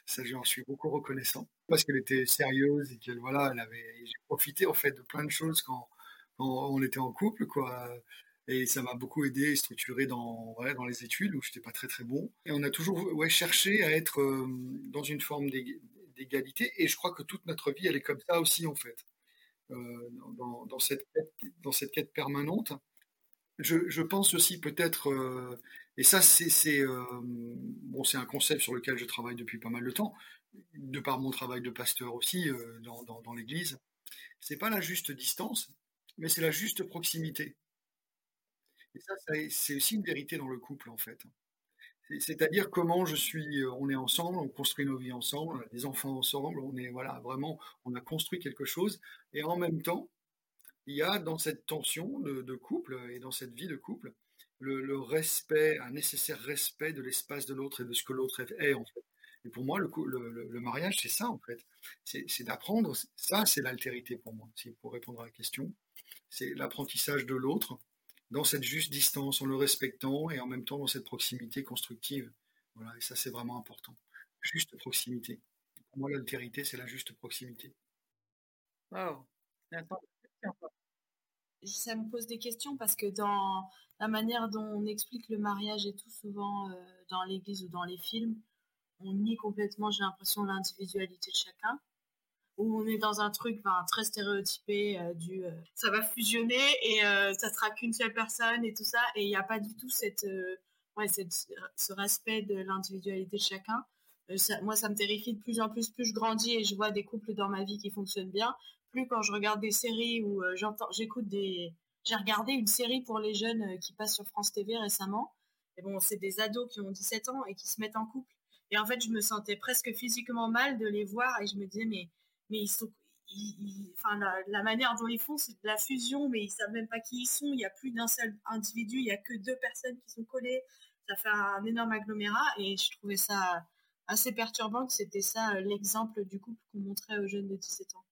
Ça, j'en suis beaucoup reconnaissant parce qu'elle était sérieuse et qu'elle, voilà, elle avait. J'ai profité en fait de plein de choses quand, on était en couple, quoi. Et ça m'a beaucoup aidé et structuré dans, dans les études où je n'étais pas très très bon. Et on a toujours ouais, cherché à être euh, dans une forme d'égalité. Et je crois que toute notre vie, elle est comme ça aussi, en fait. Euh, dans, cette quête, dans cette quête permanente. Je, pense aussi peut-être, euh, et ça c'est bon, c'est un concept sur lequel je travaille depuis pas mal de temps, de par mon travail de pasteur aussi dans, dans, dans l'Église. C'est pas la juste distance, mais c'est la juste proximité. Et ça, c'est aussi une vérité dans le couple, en fait. C'est-à-dire comment je suis, euh, on est ensemble, on construit nos vies ensemble, on a des enfants ensemble, on est voilà vraiment, on a construit quelque chose, et en même temps, il y a dans cette tension de, couple et dans cette vie de couple le, respect, un nécessaire respect de l'espace de l'autre et de ce que l'autre est en fait. Et pour moi, le, le mariage, c'est ça en fait, c'est d'apprendre. Ça, c'est l'altérité pour moi. Pour répondre à la question, c'est l'apprentissage de l'autre dans cette juste distance, en le respectant et en même temps dans cette proximité constructive. Voilà, et ça c'est vraiment important. Juste proximité. Pour moi, l'altérité, c'est la juste proximité. Wow. Ça me pose des questions parce que dans la manière dont on explique le mariage et tout souvent euh, dans l'église ou dans les films, on nie complètement, j'ai l'impression, l'individualité de chacun où on est dans un truc très stéréotypé euh, du euh, ça va fusionner et euh, ça sera qu'une seule personne et tout ça et il n'y a pas du tout cette, ouais, ce respect de l'individualité de chacun. moi, ça me terrifie de plus en plus. Plus je grandis et je vois des couples dans ma vie qui fonctionnent bien, plus quand je regarde des séries ou j'entends, j'écoute des. J'ai regardé une série pour les jeunes qui passe sur France TV récemment. Et bon, c'est des ados qui ont 17 ans et qui se mettent en couple. Et en fait, je me sentais presque physiquement mal de les voir et je me disais, mais mais ils sont, enfin, la, manière dont ils font, c'est de la fusion, mais ils savent même pas qui ils sont. Il n'y a plus d'un seul individu, il n'y a que deux personnes qui sont collées. Ça fait un énorme agglomérat et je trouvais ça assez perturbant que c'était ça euh, l'exemple du couple qu'on montrait aux jeunes de 17 ans.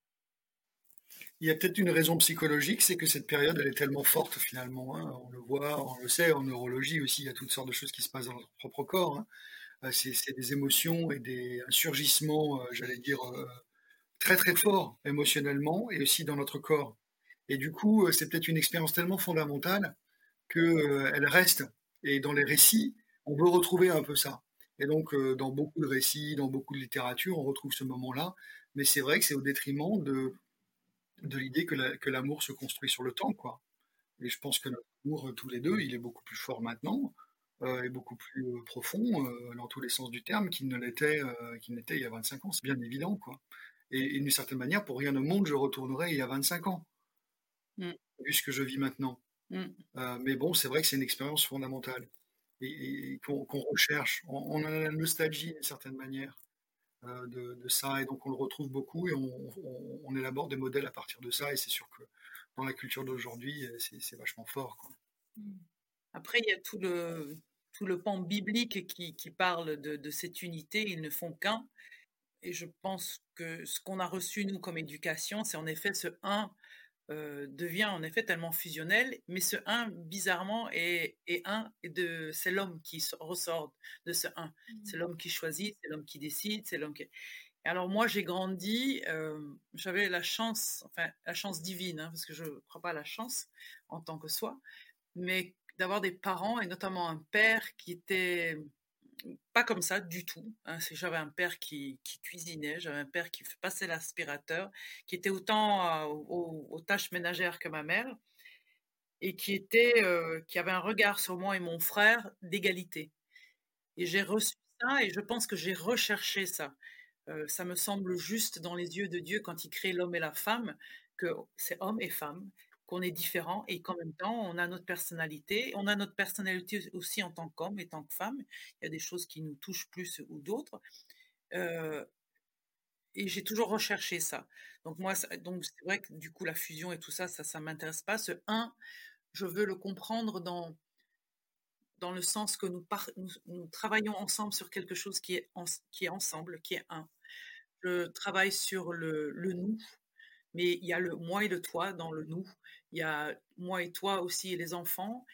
Il y a peut-être une raison psychologique, c'est que cette période, elle est tellement forte finalement. Hein. On le voit, on le sait, en neurologie aussi, il y a toutes sortes de choses qui se passent dans notre propre corps. Hein. Euh, c'est des émotions et des surgissements, euh, j'allais dire, très très fort émotionnellement et aussi dans notre corps. Et du coup, euh, c'est peut-être une expérience tellement fondamentale qu'elle euh, reste. Et dans les récits, on veut retrouver un peu ça. Et donc, euh, dans beaucoup de récits, dans beaucoup de littérature, on retrouve ce moment-là. Mais c'est vrai que c'est au détriment de, de l'idée que l'amour se construit sur le temps. quoi. Et je pense que notre amour, tous les deux, il est beaucoup plus fort maintenant et beaucoup plus profond dans tous les sens du terme qu'il ne l'était n'était il y a 25 ans. C'est bien évident. quoi. Et, d'une certaine manière, pour rien au monde, je retournerai il y a 25 ans, mm. vu ce que je vis maintenant. Mm. Euh, mais bon, c'est vrai que c'est une expérience fondamentale et, qu'on recherche. On, a la nostalgie d'une certaine manière euh, de, ça, et donc on le retrouve beaucoup et on, élabore des modèles à partir de ça. Et c'est sûr que dans la culture d'aujourd'hui, c'est vachement fort. Mm. Après, il y a tout le, tout le pan biblique qui, qui parle de, de, cette unité. Ils ne font qu'un. Et je pense que ce qu'on a reçu, nous, comme éducation, c'est en effet ce 1 euh, devient en effet tellement fusionnel, mais ce 1, bizarrement, est, est et de, c'est l'homme qui ressort de ce 1. C'est mmh. l'homme qui choisit, c'est l'homme qui décide, c'est l'homme qui... alors moi, j'ai grandi, euh, j'avais la chance, enfin la chance divine, hein, parce que je ne crois pas à la chance en tant que soi, mais d'avoir des parents et notamment un père qui était pas comme ça du tout. Hein. J'avais un père qui, cuisinait, j'avais un père qui passait l'aspirateur, qui était autant aux, tâches ménagères que ma mère, et qui était, qui avait un regard sur moi et mon frère d'égalité. Et j'ai reçu ça, et je pense que j'ai recherché ça. ça me semble juste dans les yeux de Dieu quand il crée l'homme et la femme, que c'est homme et femme, qu'on est différent et qu'en même temps, on a notre personnalité. On a notre personnalité aussi en tant qu'homme et tant que femme. Il y a des choses qui nous touchent plus ou d'autres. Euh, et j'ai toujours recherché ça. Donc moi, donc c'est vrai que du coup, la fusion et tout ça, ça, ça m'intéresse pas. Ce un, je veux le comprendre dans dans le sens que nous, nous, travaillons ensemble sur quelque chose qui est, qui est ensemble, qui est un. Je travaille sur le, le nous, mais il y a le moi et le toi dans le nous. Il y a moi et toi aussi et les enfants.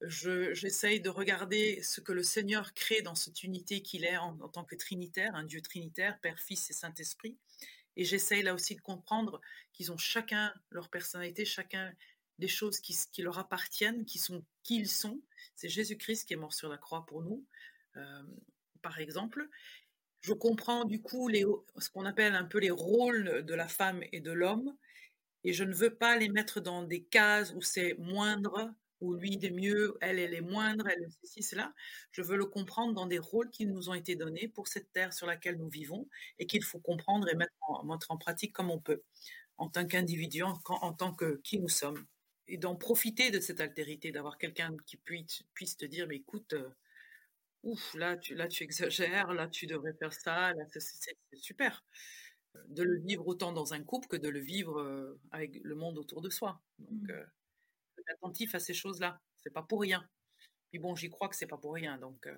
J'essaye de regarder ce que le Seigneur crée dans cette unité qu'il est en, tant que Trinitaire, un Dieu Trinitaire, Père, Fils et Saint-Esprit. Et j'essaye là aussi de comprendre qu'ils ont chacun leur personnalité, chacun des choses qui, qui leur appartiennent, qui sont qui ils sont. C'est Jésus-Christ qui est mort sur la croix pour nous, euh, par exemple je comprends du coup ce qu'on appelle un peu les rôles de la femme et de l'homme, et je ne veux pas les mettre dans des cases où c'est moindre, où lui est mieux, elle, elle est moindre, elle est ceci, cela. Je veux le comprendre dans des rôles qui nous ont été donnés pour cette terre sur laquelle nous vivons et qu'il faut comprendre et mettre en, pratique comme on peut, en tant qu'individu, en, en, tant que qui nous sommes. Et d'en profiter de cette altérité, d'avoir quelqu'un qui puisse, puisse te dire, mais écoute, euh, ouf, là tu, là tu exagères, là tu devrais faire ça, c'est super. De le vivre autant dans un couple que de le vivre avec le monde autour de soi. Donc, mmh. attentif à ces choses-là. C'est pas pour rien. Puis bon, j'y crois que c'est pas pour rien. Donc,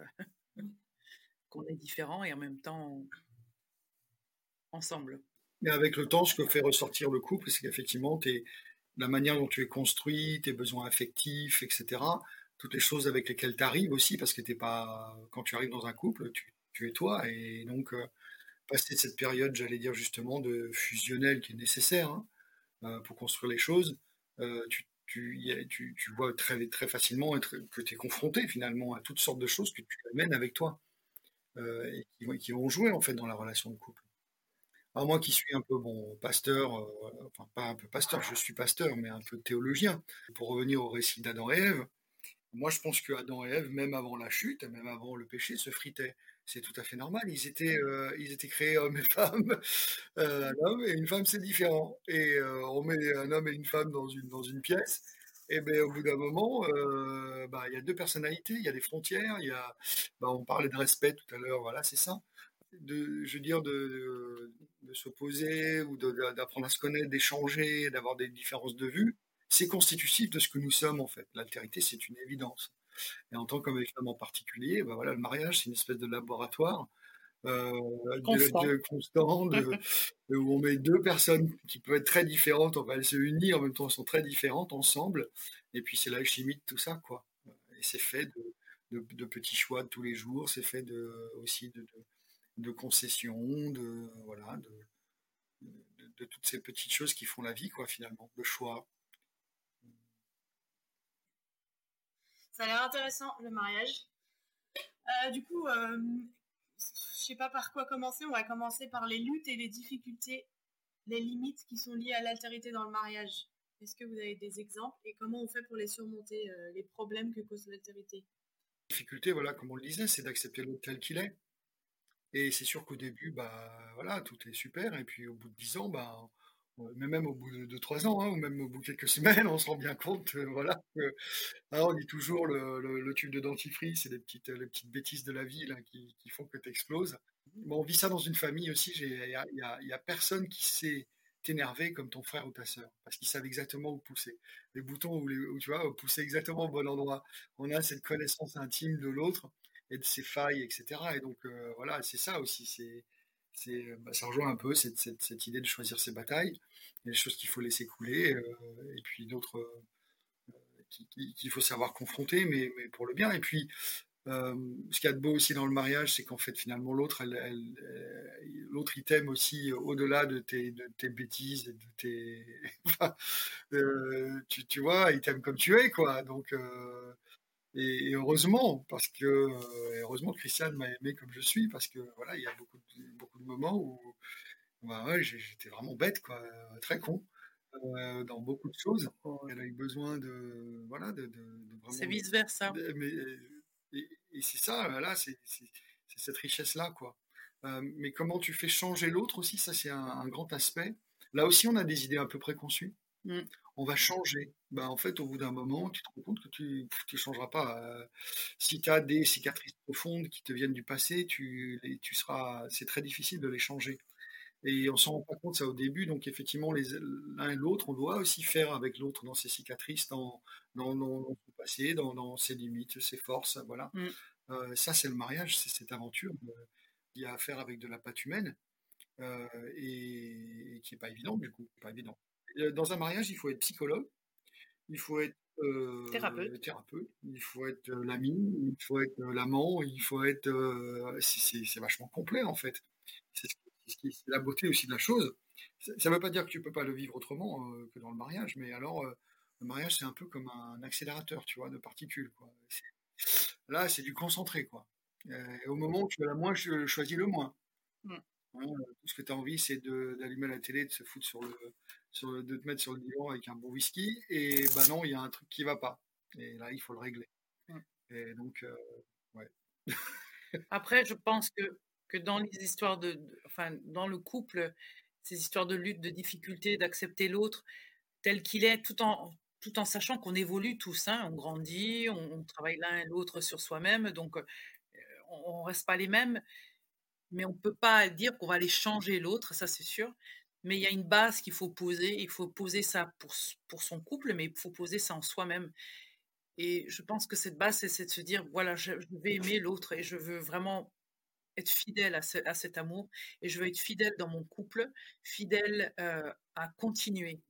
mmh. [LAUGHS] qu'on est différents et en même temps ensemble. Mais avec le temps, ce que fait ressortir le couple, c'est qu'effectivement, la manière dont tu es construit, tes besoins affectifs, etc., toutes les choses avec lesquelles tu arrives aussi, parce que t'es pas, quand tu arrives dans un couple, tu, es toi. Et donc, euh, passer cette période, j'allais dire justement, de fusionnel qui est nécessaire hein, euh, pour construire les choses, euh, tu, vois très, très facilement que tu es confronté finalement à toutes sortes de choses que tu amènes avec toi et qui, vont jouer en fait dans la relation de couple. Alors moi qui suis un peu bon pasteur, enfin pas un peu pasteur, je suis pasteur, mais un peu théologien. Pour revenir au récit d'Adam et Ève, moi, je pense que Adam et Ève, même avant la chute, même avant le péché, se fritaient. C'est tout à fait normal. Ils étaient, euh, ils étaient créés hommes et femmes. Euh, un homme et une femme, c'est différent. Et euh, on met un homme et une femme dans une, dans une pièce. Et bien, au bout d'un moment, bah, il y a deux personnalités, il y a des frontières, il y a, bah, on parlait de respect tout à l'heure, voilà, c'est ça. De, je veux dire, de, de s'opposer ou d'apprendre à se connaître, d'échanger, d'avoir des différences de vue c'est constitutif de ce que nous sommes en fait. L'altérité, c'est une évidence. Et en tant qu'homme et femme en particulier, ben voilà, le mariage, c'est une espèce de laboratoire euh, constant, [LAUGHS] où on met deux personnes qui peuvent être très différentes, enfin, elles se unissent, en même temps elles sont très différentes ensemble, et puis c'est la chimie de tout ça, quoi. Et c'est fait de, petits choix de tous les jours, c'est fait de, aussi de, concessions, de, voilà, de, de, toutes ces petites choses qui font la vie, quoi, finalement, de choix. Ça a l'air intéressant, le mariage. Euh, du coup, euh, je sais pas par quoi commencer. On va commencer par les luttes et les difficultés, les limites qui sont liées à l'altérité dans le mariage. Est-ce que vous avez des exemples et comment on fait pour les surmonter, euh, les problèmes que cause l'altérité? La difficulté, voilà, comme on le disait, c'est d'accepter l'autre tel qu'il est. Et c'est sûr qu'au début, bah voilà, tout est super. Et puis au bout de dix ans, bah mais même au bout de, trois ans, hein, ou même au bout de quelques semaines, on se rend bien compte, voilà, hein, on dit toujours le, tube de dentifrice, c'est les petites, les petites bêtises de la vie qui, font que tu exploses. on vit ça dans une famille aussi, il n'y a, y a, personne qui sait t'énerver comme ton frère ou ta sœur, parce qu'ils savent exactement où pousser. Les boutons où, les, tu vois, pousser exactement au bon endroit. On a cette connaissance intime de l'autre et de ses failles, etc. Et donc, euh, voilà, c'est ça aussi, c'est bah, ça rejoint un peu cette, cette, idée de choisir ses batailles. Il des choses qu'il faut laisser couler, euh, et puis d'autres euh, qu'il faut savoir confronter, mais, mais, pour le bien. Et puis, ce qu'il y a de beau aussi dans le mariage, c'est qu'en fait, finalement, l'autre, l'autre, il t'aime aussi au-delà de tes, de tes bêtises, de tes, [LAUGHS] tu, tu, vois, il t'aime comme tu es, quoi. Donc, Et, heureusement, parce que euh, heureusement Christiane m'a aimé comme je suis, parce que voilà, il y a beaucoup de, beaucoup de moments où bah ouais, j'étais vraiment bête, quoi, très con. dans beaucoup de choses. Elle a eu besoin de. Voilà, de, C'est vice-versa. Et, et c'est ça, là, c'est cette richesse-là, quoi. mais comment tu fais changer l'autre aussi, ça c'est un, grand aspect. Là aussi, on a des idées un peu préconçues. Mmh. On va changer. Bah, en fait, au bout d'un moment, tu te rends compte que tu ne changeras pas. si tu as des cicatrices profondes qui te viennent du passé, tu, tu seras, c'est très difficile de les changer. Et on s'en rend pas compte ça au début. Donc effectivement, l'un et l'autre, on doit aussi faire avec l'autre dans ses cicatrices, dans, dans, son passé, dans, ses limites, ses forces. Voilà. Mmh. Euh, ça, c'est le mariage, c'est cette aventure qu'il y a à faire avec de la pâte humaine euh, et, qui n'est pas évident du coup. Pas évident. Euh, dans un mariage, il faut être psychologue, il faut être thérapeute. thérapeute. il faut être l'ami, il faut être l'amant, il faut être. c'est vachement complet en fait. C'est la beauté aussi de la chose. Ça ne veut pas dire que tu peux pas le vivre autrement que dans le mariage, mais alors le mariage c'est un peu comme un accélérateur, tu vois, de particules. Quoi. Là, c'est du concentré, quoi. Euh, au moment où tu as la moins, je choisis le moins. Mm. Hein, tout ce que tu as envie, c'est d'allumer la télé, de se foutre sur le, de te mettre sur le divan avec un bon whisky. Et bah non, il y a un truc qui va pas. Et là, il faut le régler. Mm. Et donc, euh, ouais. [LAUGHS] Après, je pense que, que dans les histoires de, enfin, dans le couple, ces histoires de lutte, de difficulté, d'accepter l'autre tel qu'il est, tout en, tout en sachant qu'on évolue tous, hein, on grandit, on, travaille l'un et l'autre sur soi-même, donc on ne reste pas les mêmes, mais on ne peut pas dire qu'on va aller changer l'autre, ça c'est sûr. Mais il y a une base qu'il faut poser, il faut poser ça pour, pour son couple, mais il faut poser ça en soi-même. Et je pense que cette base, c'est de se dire, voilà, je, vais aimer l'autre et je veux vraiment être fidèle à, cet amour et je veux être fidèle dans mon couple, fidèle à continuer.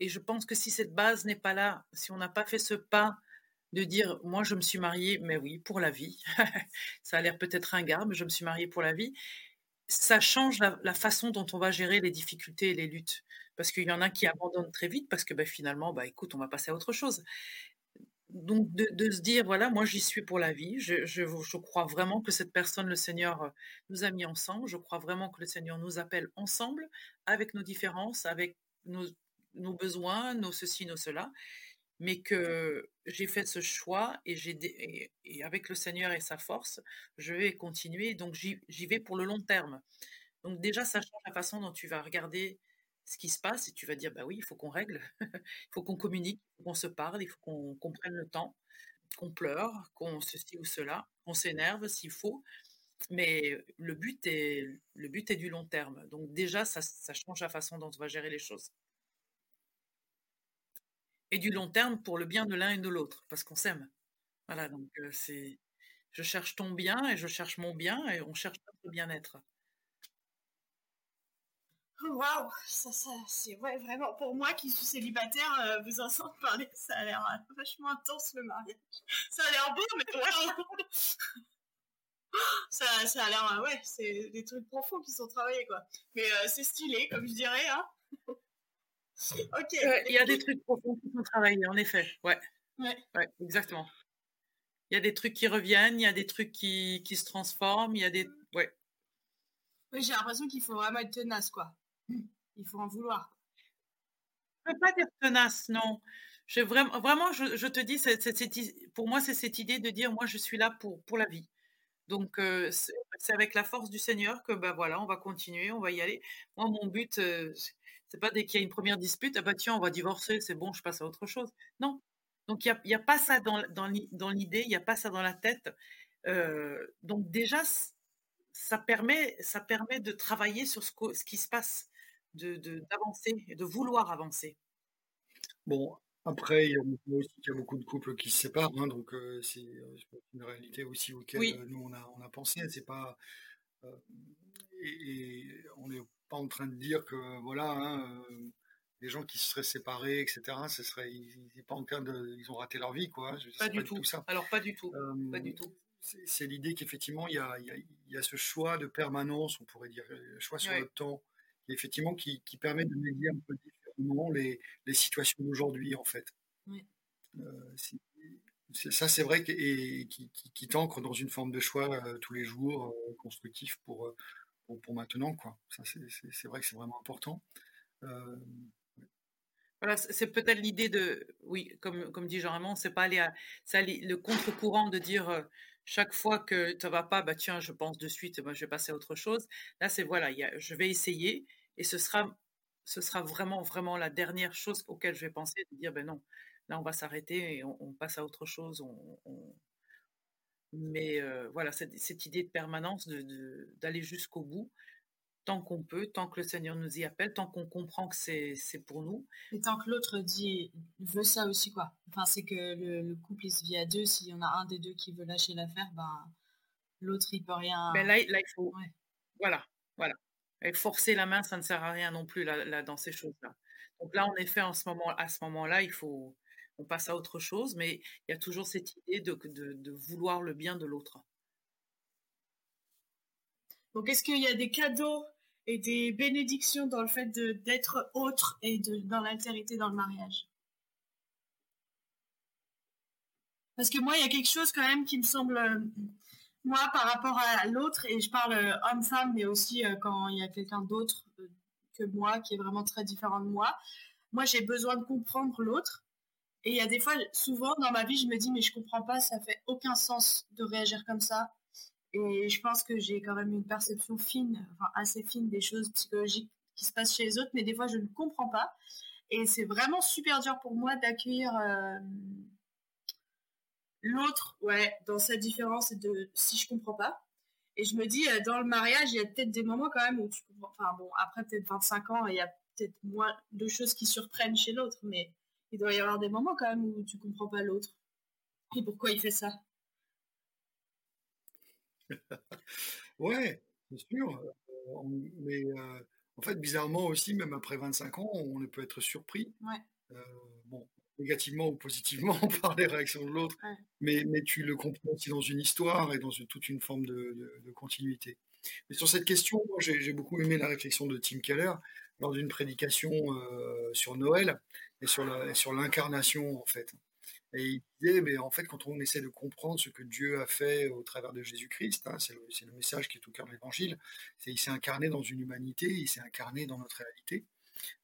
Et je pense que si cette base n'est pas là, si on n'a pas fait ce pas de dire moi je me suis mariée, mais oui, pour la vie, [LAUGHS] ça a l'air peut-être ringard, mais je me suis mariée pour la vie, ça change la, façon dont on va gérer les difficultés et les luttes. Parce qu'il y en a qui abandonnent très vite parce que ben, finalement, bah, écoute, on va passer à autre chose. Donc de, se dire, voilà, moi j'y suis pour la vie, je, crois vraiment que cette personne, le Seigneur, nous a mis ensemble, je crois vraiment que le Seigneur nous appelle ensemble, avec nos différences, avec nos, nos besoins, nos ceci, nos cela, mais que j'ai fait ce choix et, j'ai avec le Seigneur et sa force, je vais continuer. Donc j'y vais pour le long terme. Donc déjà, ça change la façon dont tu vas regarder ce qui se passe et tu vas dire, bah oui, il faut qu'on règle, [LAUGHS] il faut qu'on communique, qu'on se parle, il faut qu'on prenne le temps, qu'on pleure, qu'on ceci ou cela, qu'on s'énerve s'il faut. Mais le but, est, le but est du long terme. Donc déjà, ça, ça change la façon dont on va gérer les choses et du long terme pour le bien de l'un et de l'autre, parce qu'on s'aime. Voilà, donc c'est je cherche ton bien et je cherche mon bien et on cherche notre bien-être. Waouh, ça, ça c'est ouais, vraiment pour moi qui suis célibataire, vous en sentez parler, ça a l'air vachement intense le mariage. Ça a l'air beau, mais ouais. [LAUGHS] ça, ça a l'air ouais, c'est des trucs profonds qui sont travaillés quoi. Mais c'est stylé, comme je dirais. Hein. Ok. Il y a des trucs profonds qui sont travaillés, en effet. Ouais. Ouais. exactement. Il y a des trucs qui reviennent, il y a des trucs qui, qui se transforment, il y a des. Ouais. Oui, j'ai l'impression qu'il faut vraiment être tenace, quoi. Il faut en vouloir. Je ne peux pas dire tenace, non. Je, vraiment, vraiment je, je te dis, pour moi, c'est cette idée de dire moi, je suis là pour, pour la vie. Donc, c'est avec la force du Seigneur que, ben voilà, on va continuer, on va y aller. Moi, mon but, c'est pas dès qu'il y a une première dispute, ah bah tiens, on va divorcer, c'est bon, je passe à autre chose. Non. Donc il n'y a, pas ça dans, l'idée, il n'y a pas ça dans la tête. Euh, donc déjà, ça permet, ça permet de travailler sur ce, ce qui se passe, d'avancer de, de vouloir avancer. Bon, après, il y a aussi qu'il y a beaucoup de couples qui se séparent, hein, donc euh, c'est une réalité aussi auquel euh, nous on a, on a pensé. C'est pas et, on est pas en train de dire que voilà, hein, euh, les gens qui se seraient séparés, etc. Ce serait, ils, pas en train de, ils ont raté leur vie, quoi. pas, du tout. ça. Alors pas du tout. pas du tout. C'est l'idée qu'effectivement il y a, y a, ce choix de permanence, on pourrait dire, le choix sur le temps, effectivement qui, qui, permet de médier un peu les, les situations d'aujourd'hui en fait. Euh, ça, c'est vrai, et qui, qui, t'ancre dans une forme de choix tous les jours constructif pour, pour, maintenant. Quoi. Ça, c'est vrai que c'est vraiment important. Voilà, c'est peut-être l'idée de, oui, comme, comme dit Jean-Raymond, c'est pas aller à, le contre-courant de dire chaque fois que ça va pas, bah tiens, je pense de suite, moi je vais passer à autre chose. Là, c'est voilà, y a, je vais essayer et ce sera, ce sera vraiment, vraiment la dernière chose auquel je vais penser, de dire, ben non, là on va s'arrêter et on, passe à autre chose. On, Mais voilà, cette, cette, idée de permanence, d'aller de, d'aller jusqu'au bout, tant qu'on peut, tant que le Seigneur nous y appelle, tant qu'on comprend que c'est pour nous. Et tant que l'autre dit veut ça aussi quoi. Enfin c'est que le, couple il se vit à deux. S'il y en a un des deux qui veut lâcher l'affaire, ben l'autre il peut rien. Ben là, là il faut. Voilà, voilà. Et forcer la main, ça ne sert à rien non plus dans ces choses-là. Donc là, en effet, à ce moment-là, il faut, on passe à autre chose, mais il y a toujours cette idée de, vouloir le bien de l'autre. Donc, est-ce qu'il y a des cadeaux et des bénédictions dans le fait d'être autre et dans l'altérité dans le mariage? Parce que moi, il y a quelque chose quand même qui me semble, euh, moi, par rapport à l'autre, et je parle euh, homme-femme, mais aussi euh, quand il y a quelqu'un d'autre que moi, qui est vraiment très différent de moi, moi, j'ai besoin de comprendre l'autre. Et il y a des fois, souvent dans ma vie, je me dis, mais je comprends pas, ça fait aucun sens de réagir comme ça. Et je pense que j'ai quand même une perception fine, enfin assez fine des choses psychologiques qui se passent chez les autres, mais des fois je ne comprends pas. Et c'est vraiment super dur pour moi d'accueillir euh, l'autre, ouais, dans sa différence de si je comprends pas. Et je me dis, euh, dans le mariage, il y a peut-être des moments quand même où tu comprends. Enfin bon, après peut-être 25 ans, il y a peut-être moins de choses qui surprennent chez l'autre, mais il doit y avoir des moments quand même où tu comprends pas l'autre. Et pourquoi il fait ça? [LAUGHS] Ouais, c'est sûr. Euh, mais euh, en fait, bizarrement aussi, même après 25 ans, on peut être surpris. Euh, bon, négativement ou positivement [LAUGHS] par les réactions de l'autre, mais, mais tu le comprends aussi dans une histoire et dans toute une forme de, continuité. Mais sur cette question, moi, j'ai beaucoup aimé la réflexion de Tim Keller lors d'une prédication sur Noël et sur l'incarnation, en fait. Et il disait, mais en fait, quand on essaie de comprendre ce que Dieu a fait au travers de Jésus-Christ, hein, c'est le, message qui est au cœur de l'Évangile, c'est il s'est incarné dans une humanité, il s'est incarné dans notre réalité.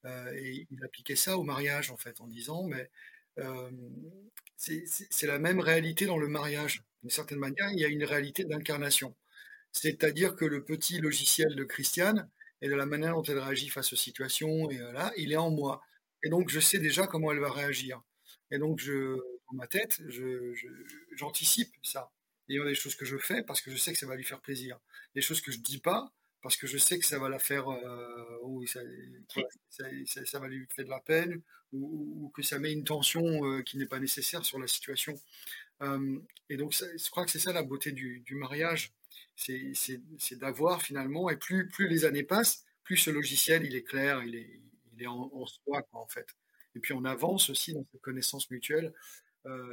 Euh, et il appliquait ça au mariage, en fait, en disant, mais euh, c'est la même réalité dans le mariage. D'une certaine manière, il y a une réalité d'incarnation. C'est-à-dire que le petit logiciel de Christiane, et de la manière dont elle réagit face aux situations, et là, il est en moi. Et donc, je sais déjà comment elle va réagir. Et donc, je, dans ma tête, j'anticipe ça. Il y a des choses que je fais parce que je sais que ça va lui faire plaisir. Des choses que je dis pas parce que je sais que ça va la faire, euh, ça, ça, va lui faire de la peine ou, que ça met une tension euh, qui n'est pas nécessaire sur la situation. et donc, je crois que c'est ça la beauté du, mariage, c'est d'avoir finalement, et plus, les années passent, plus ce logiciel il est clair, il est, en, en soi en fait et puis on avance aussi dans cette connaissance mutuelle euh,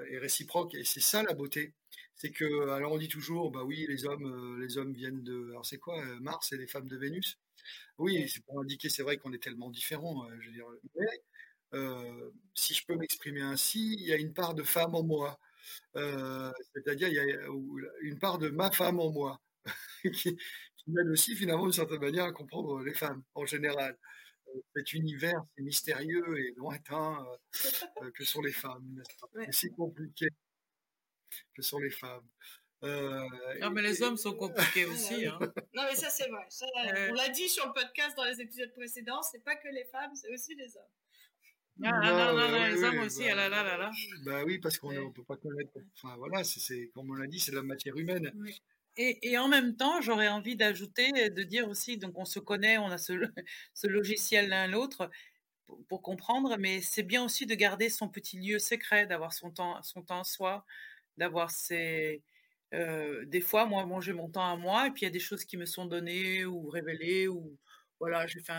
et réciproque. Et c'est ça la beauté. C'est que, alors on dit toujours, bah oui, les hommes, euh, les hommes viennent de, alors c'est quoi, euh, Mars et les femmes de Vénus? Oui, c'est pour indiquer, c'est vrai qu'on est tellement différents. je veux dire, mais si je peux m'exprimer ainsi, il y a une part de femme en moi. C'est-à-dire, il y a une part de ma femme en moi [LAUGHS] qui, qui m'aide aussi finalement d'une certaine manière à comprendre les femmes en général cet univers c'est mystérieux et lointain euh, euh, que sont les femmes, C'est si compliqué que sont les femmes. Euh, non, mais les hommes sont compliqués [LAUGHS] aussi. Hein. Non, mais ça, c'est vrai. on l'a dit sur le podcast dans les épisodes précédents, c'est pas que les femmes, c'est aussi les hommes. Ah, non, non, non, les hommes aussi, bah, ah là, là, là, là. Bah oui, parce qu'on ne peut pas connaître. Enfin, voilà, c'est comme on l'a dit, c'est de la matière humaine. Et, en même temps, j'aurais envie d'ajouter, de dire aussi, donc on se connaît, on a ce, [LAUGHS] logiciel l'un l'autre pour, comprendre, mais c'est bien aussi de garder son petit lieu secret, d'avoir son temps, son temps à soi, d'avoir ses... Euh, des fois, moi, j'ai mon temps à moi, et puis il y a des choses qui me sont données ou révélées, ou voilà, j'ai fait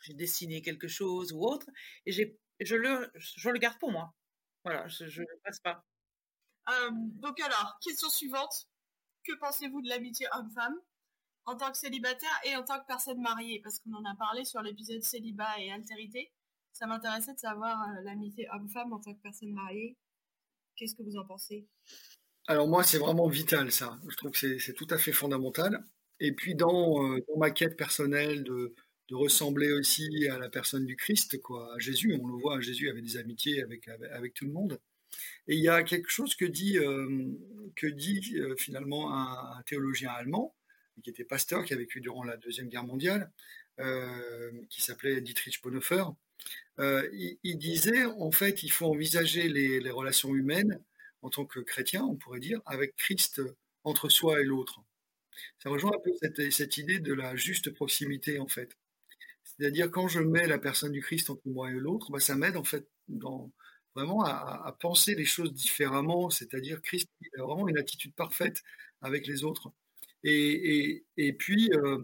j'ai dessiné quelque chose ou autre, et j'ai, je, le, je le garde pour moi. Voilà, je ne le passe pas. Euh, donc alors, question suivante que pensez-vous de l'amitié homme-femme en tant que célibataire et en tant que personne mariée? Parce qu'on en a parlé sur l'épisode célibat et altérité. Ça m'intéressait de savoir euh, l'amitié homme-femme en tant que personne mariée. Qu'est-ce que vous en pensez? Alors moi, c'est vraiment vital ça. Je trouve que c'est tout à fait fondamental. Et puis dans, euh, ma quête personnelle de, de, ressembler aussi à la personne du Christ, quoi, à Jésus, on le voit, Jésus avait des amitiés avec, avec, tout le monde. Et il y a quelque chose que dit, euh, euh, finalement un, théologien allemand, qui était pasteur, qui a vécu durant la Deuxième Guerre mondiale, qui s'appelait Dietrich Bonhoeffer, euh, il, disait, en fait, il faut envisager les, relations humaines en tant que chrétien, on pourrait dire, avec Christ entre soi et l'autre. Ça rejoint un peu cette, idée de la juste proximité, en fait. C'est-à-dire, quand je mets la personne du Christ entre moi et l'autre, bah, ça m'aide, en fait, dans, vraiment à, penser les choses différemment. C'est-à-dire, Christ a vraiment une attitude parfaite avec les autres. Et, puis, euh,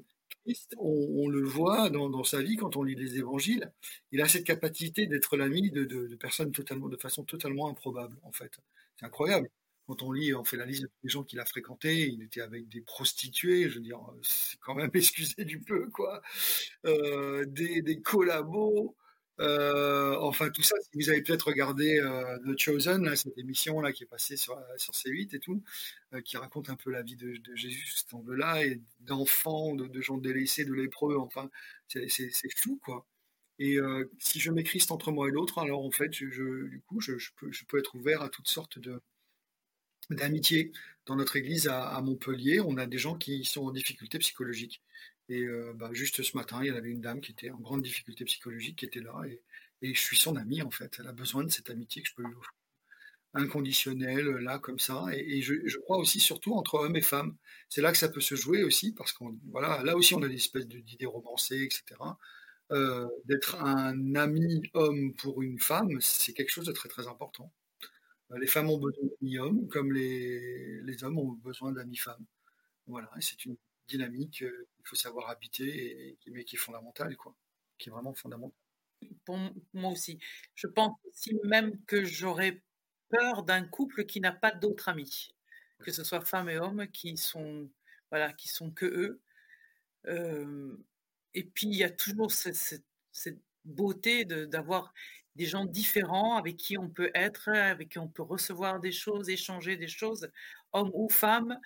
on, le voit dans, sa vie quand on lit les évangiles, il a cette capacité d'être l'ami de, personnes de façon totalement improbable, en fait. C'est incroyable. Quand on lit, on fait la liste des gens qu'il a fréquentés, il était avec des prostituées, je veux dire, c'est quand même [LAUGHS] excusé du peu, quoi. Euh, des collabos, euh, enfin, tout ça, vous avez peut-être regardé euh, The Chosen, cette émission là qui est passée sur, sur C8 et tout, euh, qui raconte un peu la vie de, Jésus sous cet angle-là, et d'enfants, de, gens délaissés, de lépreux, enfin, c'est fou, quoi. Et si je mets Christ entre moi et l'autre, alors en fait, je, du coup, je, peux, être ouvert à toutes sortes de d'amitié. Dans notre église à Montpellier, on a des gens qui sont en difficulté psychologique. Et euh, bah, juste ce matin, il y avait une dame qui était en grande difficulté psychologique qui était là. Et, je suis son ami, en fait. Elle a besoin de cette amitié que je peux lui offrir. Inconditionnelle, là, comme ça. Et, je, crois aussi, surtout, entre hommes et femmes. C'est là que ça peut se jouer aussi, parce qu'on voilà, là aussi, on a des espèces d'idées romancées, etc. Euh, d'être un ami homme pour une femme, c'est quelque chose de très, très important. Les femmes ont besoin d'amis hommes, comme les, les hommes ont besoin d'amis femmes. Voilà, c'est une dynamique euh, qu'il faut savoir habiter, et, mais qui est fondamentale, quoi, qui est vraiment fondamentale. Pour moi aussi. Je pense aussi même que j'aurais peur d'un couple qui n'a pas d'autres amis, que ce soit femmes et hommes qui sont, voilà, qui sont que eux. Euh, et puis il y a toujours cette, cette beauté d'avoir des gens différents avec qui on peut être, avec qui on peut recevoir des choses, échanger des choses, hommes ou femmes,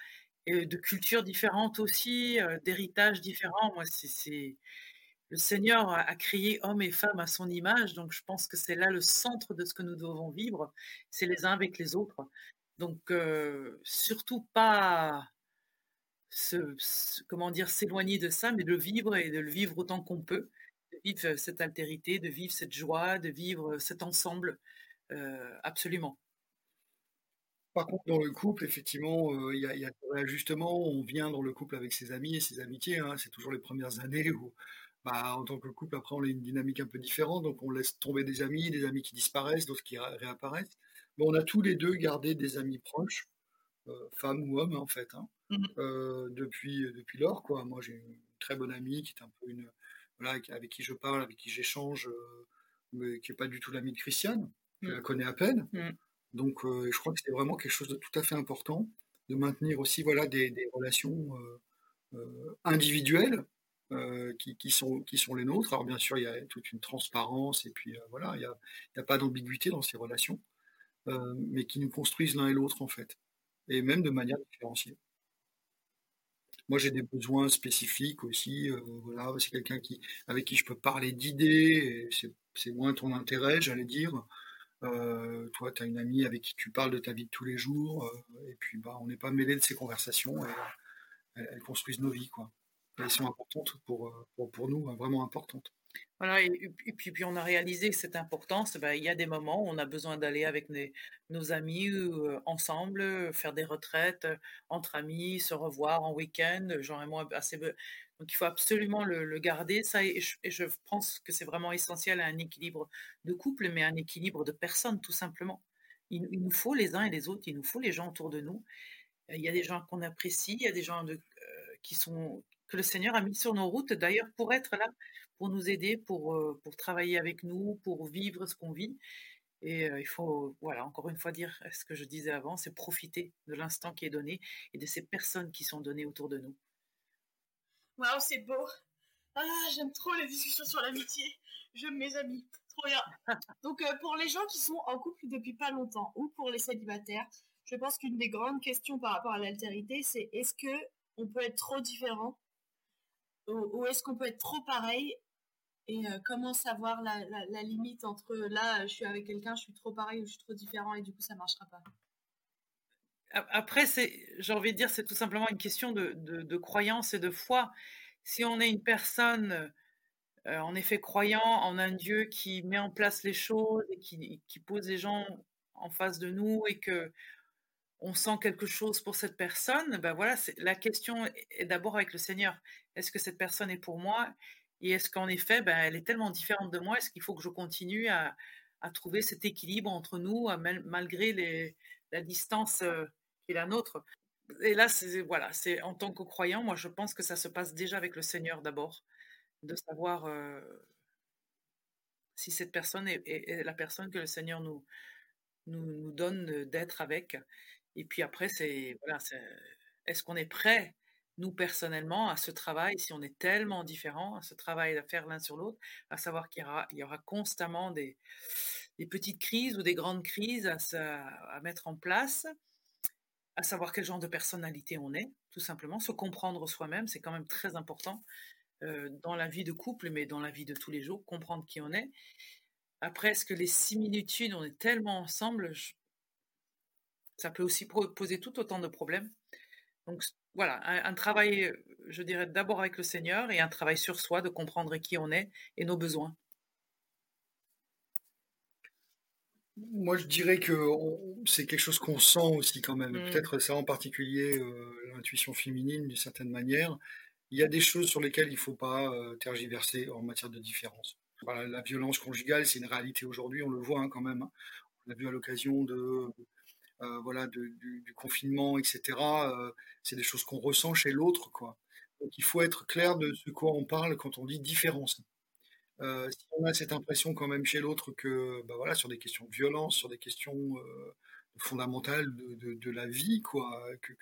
de cultures différentes aussi, d'héritages différents. Moi, c'est le Seigneur a, créé hommes et femmes à son image, donc je pense que c'est là le centre de ce que nous devons vivre, c'est les uns avec les autres. Donc surtout pas comment dire s'éloigner de ça, mais de le vivre et de le vivre autant qu'on peut, de vivre cette altérité, de vivre cette joie, de vivre cet ensemble, absolument. Par contre, dans le couple, effectivement, euh, il y, a, y a un réajustement. On vient dans le couple avec ses amis et ses amitiés. Hein. C'est toujours les premières années où, bah, en tant que couple, après, on a une dynamique un peu différente. Donc, on laisse tomber des amis, des amis qui disparaissent, d'autres qui réapparaissent. Mais on a tous les deux gardé des amis proches, euh, femmes ou hommes, en fait, hein, mmh euh, depuis, depuis lors. Quoi. Moi, j'ai une très bonne amie qui est un peu une. Voilà, avec qui je parle, avec qui j'échange, mais qui n'est pas du tout l'amie de Christiane. Je mmh. la connais à peine. Mmh. Donc, euh, je crois que c'est vraiment quelque chose de tout à fait important de maintenir aussi voilà, des, relations euh, euh, individuelles qui, sont, les nôtres. Alors, bien sûr, il y a toute une transparence et puis voilà, il n'y a, a, pas d'ambiguïté dans ces relations, mais qui nous construisent l'un et l'autre en fait, et même de manière différenciée. Moi, j'ai des besoins spécifiques aussi. voilà, c'est quelqu'un qui, avec qui je peux parler d'idées. C'est moins ton intérêt, j'allais dire. Euh, toi, tu as une amie avec qui tu parles de ta vie de tous les jours, euh, et puis bah, on n'est pas mêlé de ces conversations, et, elles, construisent nos vies, quoi. elles sont importantes pour, euh, pour, pour nous, hein, vraiment importantes. Et, puis, on a réalisé cette importance. Ben, il y a des moments où on a besoin d'aller avec nos amis ensemble, faire des retraites entre amis, se revoir en week-end. Genre, moi, assez, donc il faut absolument le, garder, ça, et je, pense que c'est vraiment essentiel à un équilibre de couple, mais un équilibre de personnes, tout simplement. Il, nous faut les uns et les autres, il nous faut les gens autour de nous. Il y a des gens qu'on apprécie, il y a des gens euh, qui sont, que le Seigneur a mis sur nos routes, d'ailleurs, pour être là, pour nous aider, pour, euh, pour travailler avec nous, pour vivre ce qu'on vit. Et euh, il faut, voilà, encore une fois dire ce que je disais avant, c'est profiter de l'instant qui est donné et de ces personnes qui sont données autour de nous. Waouh, c'est beau. Ah, j'aime trop les discussions sur l'amitié. J'aime mes amis. Trop bien. [LAUGHS] Donc, euh, pour les gens qui sont en couple depuis pas longtemps ou pour les célibataires, je pense qu'une des grandes questions par rapport à l'altérité, c'est est-ce que on peut être trop différent ou, est-ce qu'on peut être trop pareil et euh, comment savoir la, limite entre là, je suis avec quelqu'un, je suis trop pareil ou je suis trop différent et du coup, ça marchera pas? Après, c'est, j'ai envie de dire, c'est tout simplement une question de, de, croyance et de foi. Si on est une personne euh, en effet croyant en un Dieu qui met en place les choses et qui, qui, pose les gens en face de nous et que on sent quelque chose pour cette personne, ben voilà, la question est d'abord avec le Seigneur. Est-ce que cette personne est pour moi? Et est-ce qu'en effet, ben, elle est tellement différente de moi Est-ce qu'il faut que je continue à, trouver cet équilibre entre nous, malgré la distance euh, qui est la nôtre? Et là, c'est voilà, c'est en tant que croyant, moi, je pense que ça se passe déjà avec le Seigneur d'abord de savoir si cette personne est, la personne que le Seigneur nous, nous, donne d'être avec. Et puis après, c'est voilà, est-ce qu'on est prêt, nous personnellement, à ce travail, si on est tellement différents, à ce travail à faire l'un sur l'autre, à savoir qu'il y aura, il y aura constamment des, petites crises ou des grandes crises à, à mettre en place, à savoir quel genre de personnalité on est, tout simplement, se comprendre soi-même, c'est quand même très important. Euh, dans la vie de couple, mais dans la vie de tous les jours, comprendre qui on est. Après, est-ce que les similitudes, on est tellement ensemble, ça peut aussi poser tout autant de problèmes. Donc voilà, un, travail, je dirais d'abord avec le Seigneur et un travail sur soi, de comprendre qui on est et nos besoins. Moi, je dirais que c'est quelque chose qu'on sent aussi quand même. Mmh. Peut-être ça en particulier euh, l'intuition féminine d'une certaine manière il y a des choses sur lesquelles il ne faut pas euh, tergiverser en matière de différence. la violence conjugale, c'est une réalité aujourd'hui, on le voit hein, quand même. Hein. On l'a vu à l'occasion de, euh, voilà, du, confinement, etc. Euh, c'est des choses qu'on ressent chez l'autre. Quoi. Donc il faut être clair de ce quoi on parle quand on dit différence. si on a cette impression quand même chez l'autre que, bah voilà, sur des questions de violence, sur des questions fondamentales de, la vie, quoi, que,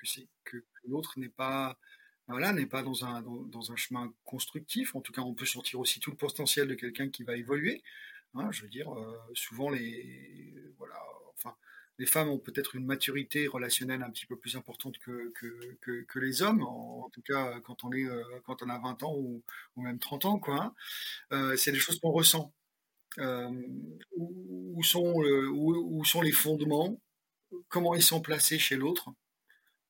que, l'autre n'est pas voilà, n'est pas dans un, dans, un chemin constructif. En tout cas, on peut sentir aussi tout le potentiel de quelqu'un qui va évoluer. Hein, je veux dire, euh, souvent les, voilà, enfin, les femmes ont peut-être une maturité relationnelle un petit peu plus importante que, les hommes, en, tout cas quand on, est, euh, quand on a 20 ans ou, même 30 ans. Quoi, hein. euh, c'est des choses qu'on ressent. où, sont, où, sont les fondements? Comment ils sont placés chez l'autre?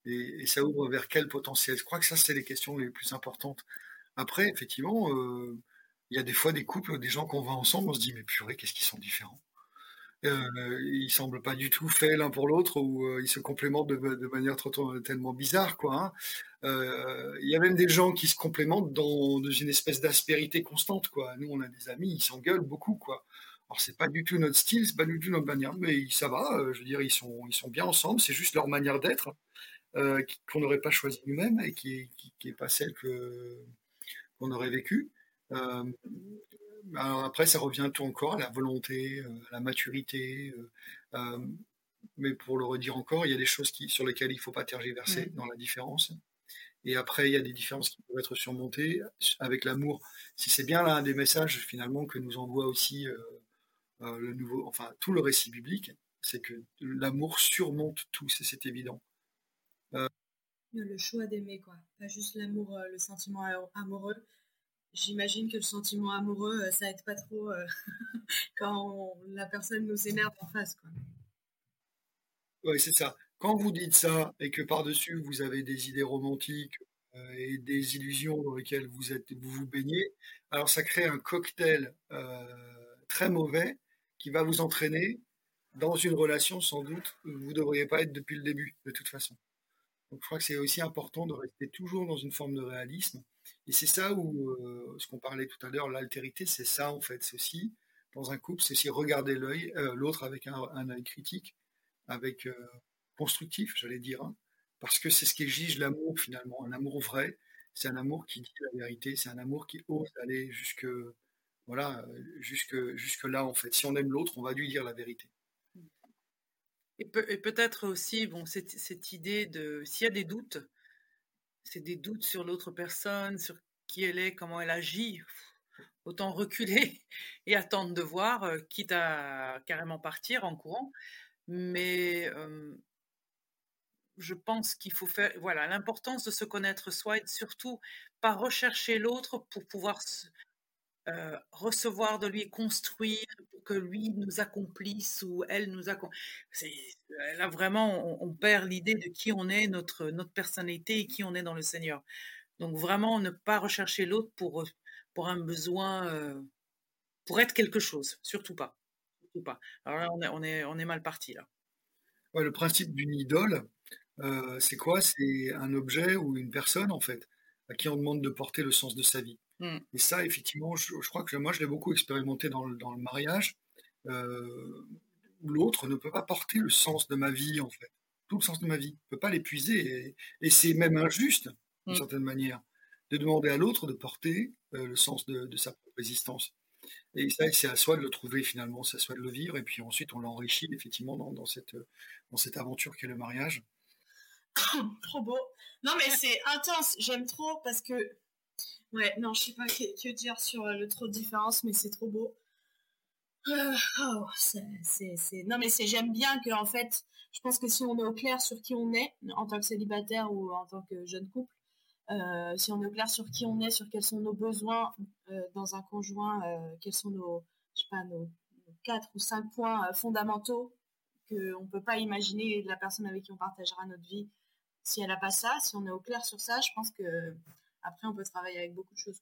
Et, ça ouvre vers quel potentiel? Je crois que ça, c'est les questions les plus importantes. Après, effectivement, euh, il y a des fois des couples, des gens qu'on va ensemble, on se dit, mais purée, qu'est-ce qu'ils sont différents? Euh, Ils semblent pas du tout faits l'un pour l'autre, ou euh, ils se complémentent de, manière tellement bizarre. quoi. Hein. Euh, il y a même des gens qui se complémentent dans, une espèce d'aspérité constante. quoi. Nous, on a des amis, ils s'engueulent beaucoup. quoi. Alors c'est pas du tout notre style, c'est pas du tout notre manière, mais ça va. je veux dire, ils sont, bien ensemble. C'est juste leur manière d'être. Euh, qu'on n'aurait pas choisi nous-mêmes et qui n'est pas celle qu'on aurait vécue. Euh, alors après, ça revient tout encore à la volonté, euh, à la maturité. mais pour le redire encore, il y a des choses qui, sur lesquelles il ne faut pas tergiverser dans la différence. Et après, il y a des différences qui peuvent être surmontées avec l'amour. Si c'est bien l'un des messages finalement que nous envoie aussi le nouveau, enfin tout le récit biblique, c'est que l'amour surmonte tout, c'est évident. Le choix d'aimer, quoi. Pas juste l'amour, euh, le sentiment amoureux. J'imagine que le sentiment amoureux, euh, ça aide pas trop euh, [LAUGHS] quand la personne nous énerve en face. Oui, c'est ça. Quand vous dites ça et que par-dessus vous avez des idées romantiques et des illusions dans lesquelles vous êtes, vous vous baignez, alors ça crée un cocktail très mauvais qui va vous entraîner dans une relation sans doute où vous ne devriez pas être depuis le début, de toute façon. Donc je crois que c'est aussi important de rester toujours dans une forme de réalisme. Et c'est ça où, euh, ce qu'on parlait tout à l'heure, l'altérité, c'est ça en fait. C'est aussi, dans un couple, c'est aussi regarder l'œil, euh, l'autre avec un, œil critique, avec euh, constructif, j'allais dire. Hein. parce que c'est ce qui exige l'amour finalement. Un amour vrai, c'est un amour qui dit la vérité, c'est un amour qui ose aller jusque, voilà, jusque, jusque là en fait. Si on aime l'autre, on va lui dire la vérité. Et, peut-être aussi, bon, cette, idée de, s'il y a des doutes, c'est des doutes sur l'autre personne, sur qui elle est, comment elle agit. autant reculer [LAUGHS] et attendre de voir, quitte à carrément partir en courant. Mais je pense qu'il faut faire, voilà, l'importance de se connaître soi et surtout pas rechercher l'autre pour pouvoir recevoir de lui, construire, pour que lui nous accomplisse ou elle nous accomplisse. Là, vraiment, on, perd l'idée de qui on est, notre, notre personnalité et qui on est dans le Seigneur. Donc, vraiment, ne pas rechercher l'autre pour, pour un besoin, pour être quelque chose, surtout pas. Surtout pas. Alors là, on est, on est, on est mal parti, là. Ouais, le principe d'une idole, c'est quoi? C'est un objet ou une personne, en fait, à qui on demande de porter le sens de sa vie. Mmh. Et ça, effectivement, je, crois que moi, je l'ai beaucoup expérimenté dans le, dans le mariage, où l'autre ne peut pas porter le sens de ma vie, en fait. Tout le sens de ma vie. ne peut pas l'épuiser. Et, c'est même injuste, d'une mmh. certaine manière, de demander à l'autre de porter le sens de, sa propre existence. Et ça, c'est à soi de le trouver finalement, c'est à soi de le vivre, et puis ensuite on l'enrichit effectivement dans, dans, cette, dans cette aventure qu'est le mariage. [COUGHS] trop beau. Non, mais c'est intense. J'aime trop parce que. Ouais, non, je sais pas que, dire sur euh, le trop de différence, mais c'est trop beau. Euh, oh, c'est, Non, mais c'est j'aime bien que, en fait, je pense que si on est au clair sur qui on est, en tant que célibataire ou en tant que jeune couple, euh, si on est au clair sur qui on est, sur quels sont nos besoins dans un conjoint, quels sont nos, je sais pas, nos, quatre ou cinq points fondamentaux qu'on ne peut pas imaginer de la personne avec qui on partagera notre vie si elle n'a pas ça, si on est au clair sur ça, je pense que après on peut travailler avec beaucoup de choses.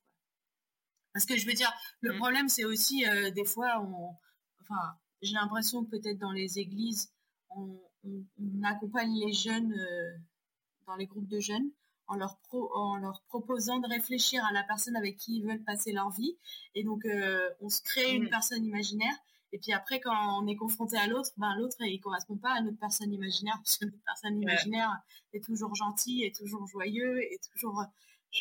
Parce que je veux dire, le mm. problème c'est aussi euh, des fois, on, enfin, j'ai l'impression que peut-être dans les églises, on, accompagne les jeunes euh, dans les groupes de jeunes en leur, en leur proposant de réfléchir à la personne avec qui ils veulent passer leur vie. Et donc, euh, on se crée une mm. personne imaginaire et puis après, quand on est confronté à l'autre, ben l'autre, il correspond pas à notre personne imaginaire, parce que notre personne imaginaire est toujours gentil, est toujours joyeux, est toujours,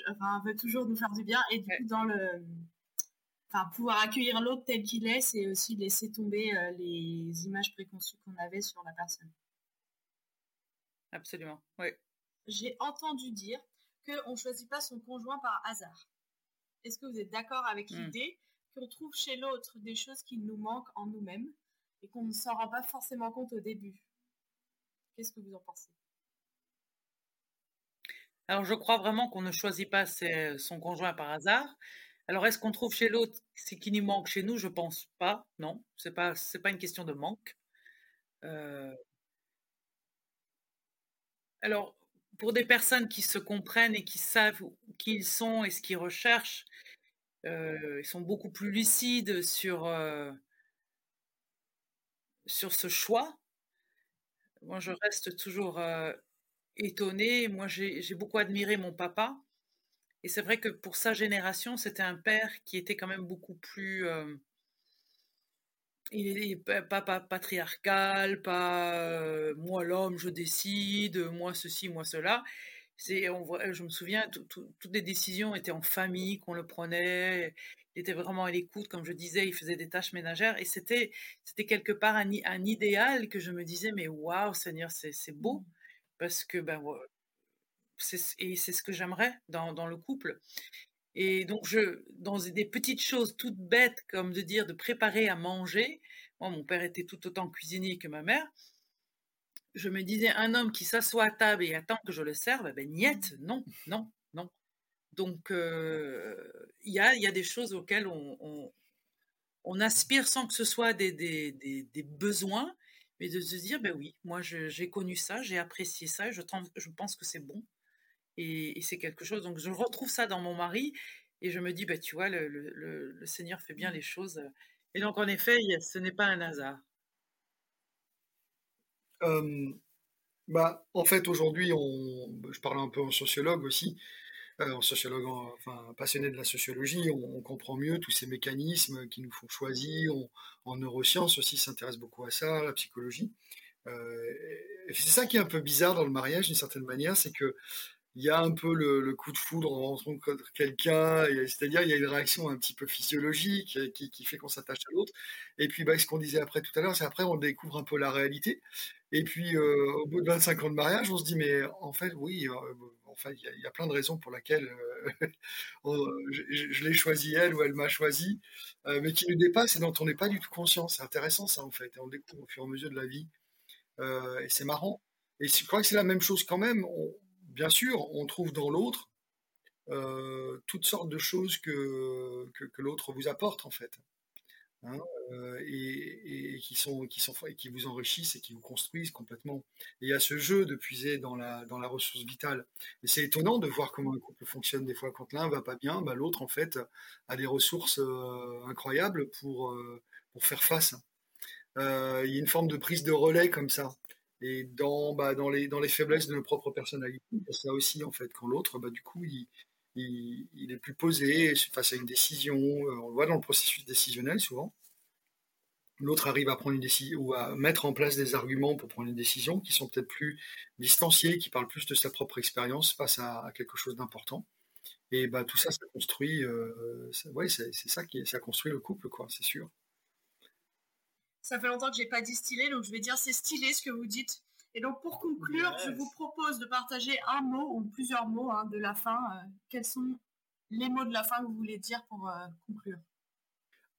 enfin, veut toujours nous faire du bien. Et du coup, dans le, enfin, pouvoir accueillir l'autre tel qu'il est, c'est aussi laisser tomber euh, les images préconçues qu'on avait sur la personne. Absolument, oui. J'ai entendu dire qu'on ne choisit pas son conjoint par hasard. Est-ce que vous êtes d'accord avec hmm. l'idée qu'on trouve chez l'autre des choses qui nous manquent en nous-mêmes et qu'on ne s'en rend pas forcément compte au début? Qu'est-ce que vous en pensez? Alors, je crois vraiment qu'on ne choisit pas son conjoint par hasard. Alors, est-ce qu'on trouve chez l'autre ce qui nous manque chez nous? Je pense pas. Non, c'est pas c'est pas une question de manque. Euh, alors, pour des personnes qui se comprennent et qui savent qui ils sont et ce qu'ils recherchent, ils sont beaucoup plus lucides sur, sur ce choix. Moi, je reste toujours étonnée. Moi, j'ai beaucoup admiré mon papa. Et c'est vrai que pour sa génération, c'était un père qui était quand même beaucoup plus... il n'est pas, patriarcal, pas moi l'homme, je décide, moi ceci, moi cela on je me souviens, toutes les décisions étaient en famille, qu'on le prenait. Il était vraiment à l'écoute, comme je disais, il faisait des tâches ménagères. Et c'était, c'était quelque part un, un, idéal que je me disais, mais waouh, Seigneur, c'est, beau. Parce que, ben, c'est, ce que j'aimerais dans, dans le couple. Et donc, je, dans des petites choses toutes bêtes, comme de dire de préparer à manger, moi, mon père était tout autant cuisinier que ma mère je me disais, un homme qui s'assoit à table et attend que je le serve, ben niet, non, non, non. Donc, il y, a, y, a, des choses auxquelles on, on, aspire sans que ce soit des, des, des, besoins, mais de se dire, ben oui, moi j'ai connu ça, j'ai apprécié ça, je, je pense que c'est bon. Et, c'est quelque chose. Donc, je retrouve ça dans mon mari et je me dis, ben, tu vois, le, le, le Seigneur fait bien les choses. Et donc, en effet, ce n'est pas un hasard bah, en fait, aujourd'hui, on, je parle un peu en sociologue aussi, en sociologue, enfin passionné de la sociologie, on, comprend mieux tous ces mécanismes qui nous font choisir. en neurosciences aussi, s'intéresse beaucoup à ça, la psychologie. Euh, c'est ça qui est un peu bizarre dans le mariage, d'une certaine manière, c'est que il y a un peu le, coup de foudre en rencontrant quelqu'un, c'est-à-dire il y a une réaction un petit peu physiologique qui, fait qu'on s'attache à l'autre. Et puis bah, ce qu'on disait après tout à l'heure, c'est après on découvre un peu la réalité. Et puis, euh, au bout de 25 ans de mariage, on se dit, mais en fait, oui, euh, enfin, il y, a plein de raisons pour lesquelles [LAUGHS] je, l'ai choisi elle ou elle m'a choisi, mais qui nous dépassent et dont on n'est pas du tout conscient. C'est intéressant ça en fait. on découvre au fur et à mesure de la vie. et c'est marrant. Et je crois que c'est la même chose quand même. bien sûr, on trouve dans l'autre toutes sortes de choses que, que l'autre vous apporte en fait. Hein, euh, et, qui vous enrichissent et qui vous construisent complètement. Et il y a ce jeu de puiser dans la ressource vitale. Et c'est étonnant de voir comment un couple fonctionne des fois. Quand l'un va pas bien, bah, l'autre en fait a des ressources euh, incroyables pour euh, pour faire face. il y a une forme de prise de relais comme ça. Et dans, bah, les, faiblesses de nos propres personnalités, ça aussi, en fait, quand l'autre, bah, du coup, il, il, est plus posé face à une décision. On le voit dans le processus décisionnel souvent. L'autre arrive à prendre une décision ou à mettre en place des arguments pour prendre une décision qui sont peut-être plus distanciés, qui parlent plus de sa propre expérience face à, quelque chose d'important. Et bah, tout ça, ça construit. Euh, ouais, c'est ça qui ça construit le couple, quoi, c'est sûr. Ça fait longtemps que j'ai pas distillé, donc je vais dire c'est stylé ce que vous dites. Et donc pour conclure, je vous propose de partager un mot ou plusieurs mots hein, de la fin. Euh, quels sont les mots de la fin que vous voulez dire pour euh, conclure?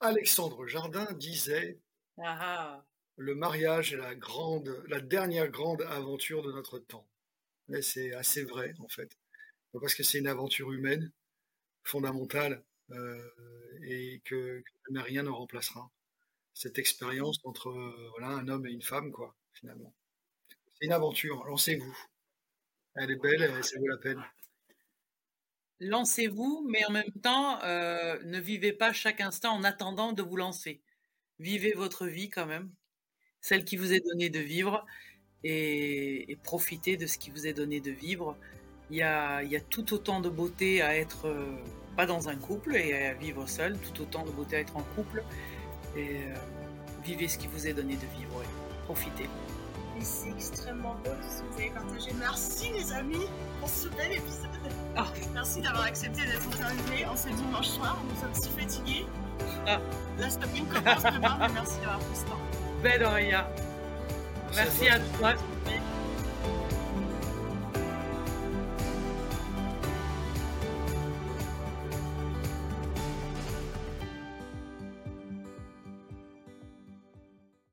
Alexandre Jardin disait ah ah. Le mariage est la, grande, la dernière grande aventure de notre temps. Mais c'est assez vrai en fait. Parce que c'est une aventure humaine, fondamentale, euh, et que, rien ne remplacera. Cette expérience entre voilà, un homme et une femme, quoi, finalement. C'est une aventure, lancez-vous. Elle est belle, ça vaut la peine. Lancez-vous, mais en même temps, euh, ne vivez pas chaque instant en attendant de vous lancer. Vivez votre vie quand même, celle qui vous est donnée de vivre, et, profitez de ce qui vous est donné de vivre. Il y a, il y a tout autant de beauté à être euh, pas dans un couple et à vivre seul, tout autant de beauté à être en couple. Et euh, vivez ce qui vous est donné de vivre, profitez c'est extrêmement beau tout ce que vous avez partagé. Merci les amis pour ce bel épisode. Ah. Merci d'avoir accepté d'être interviewé en ce dimanche soir. Nous sommes si fatigués. Ah. La semaine commence demain, mais merci d'avoir pris ce temps. Ben, Merci à toi.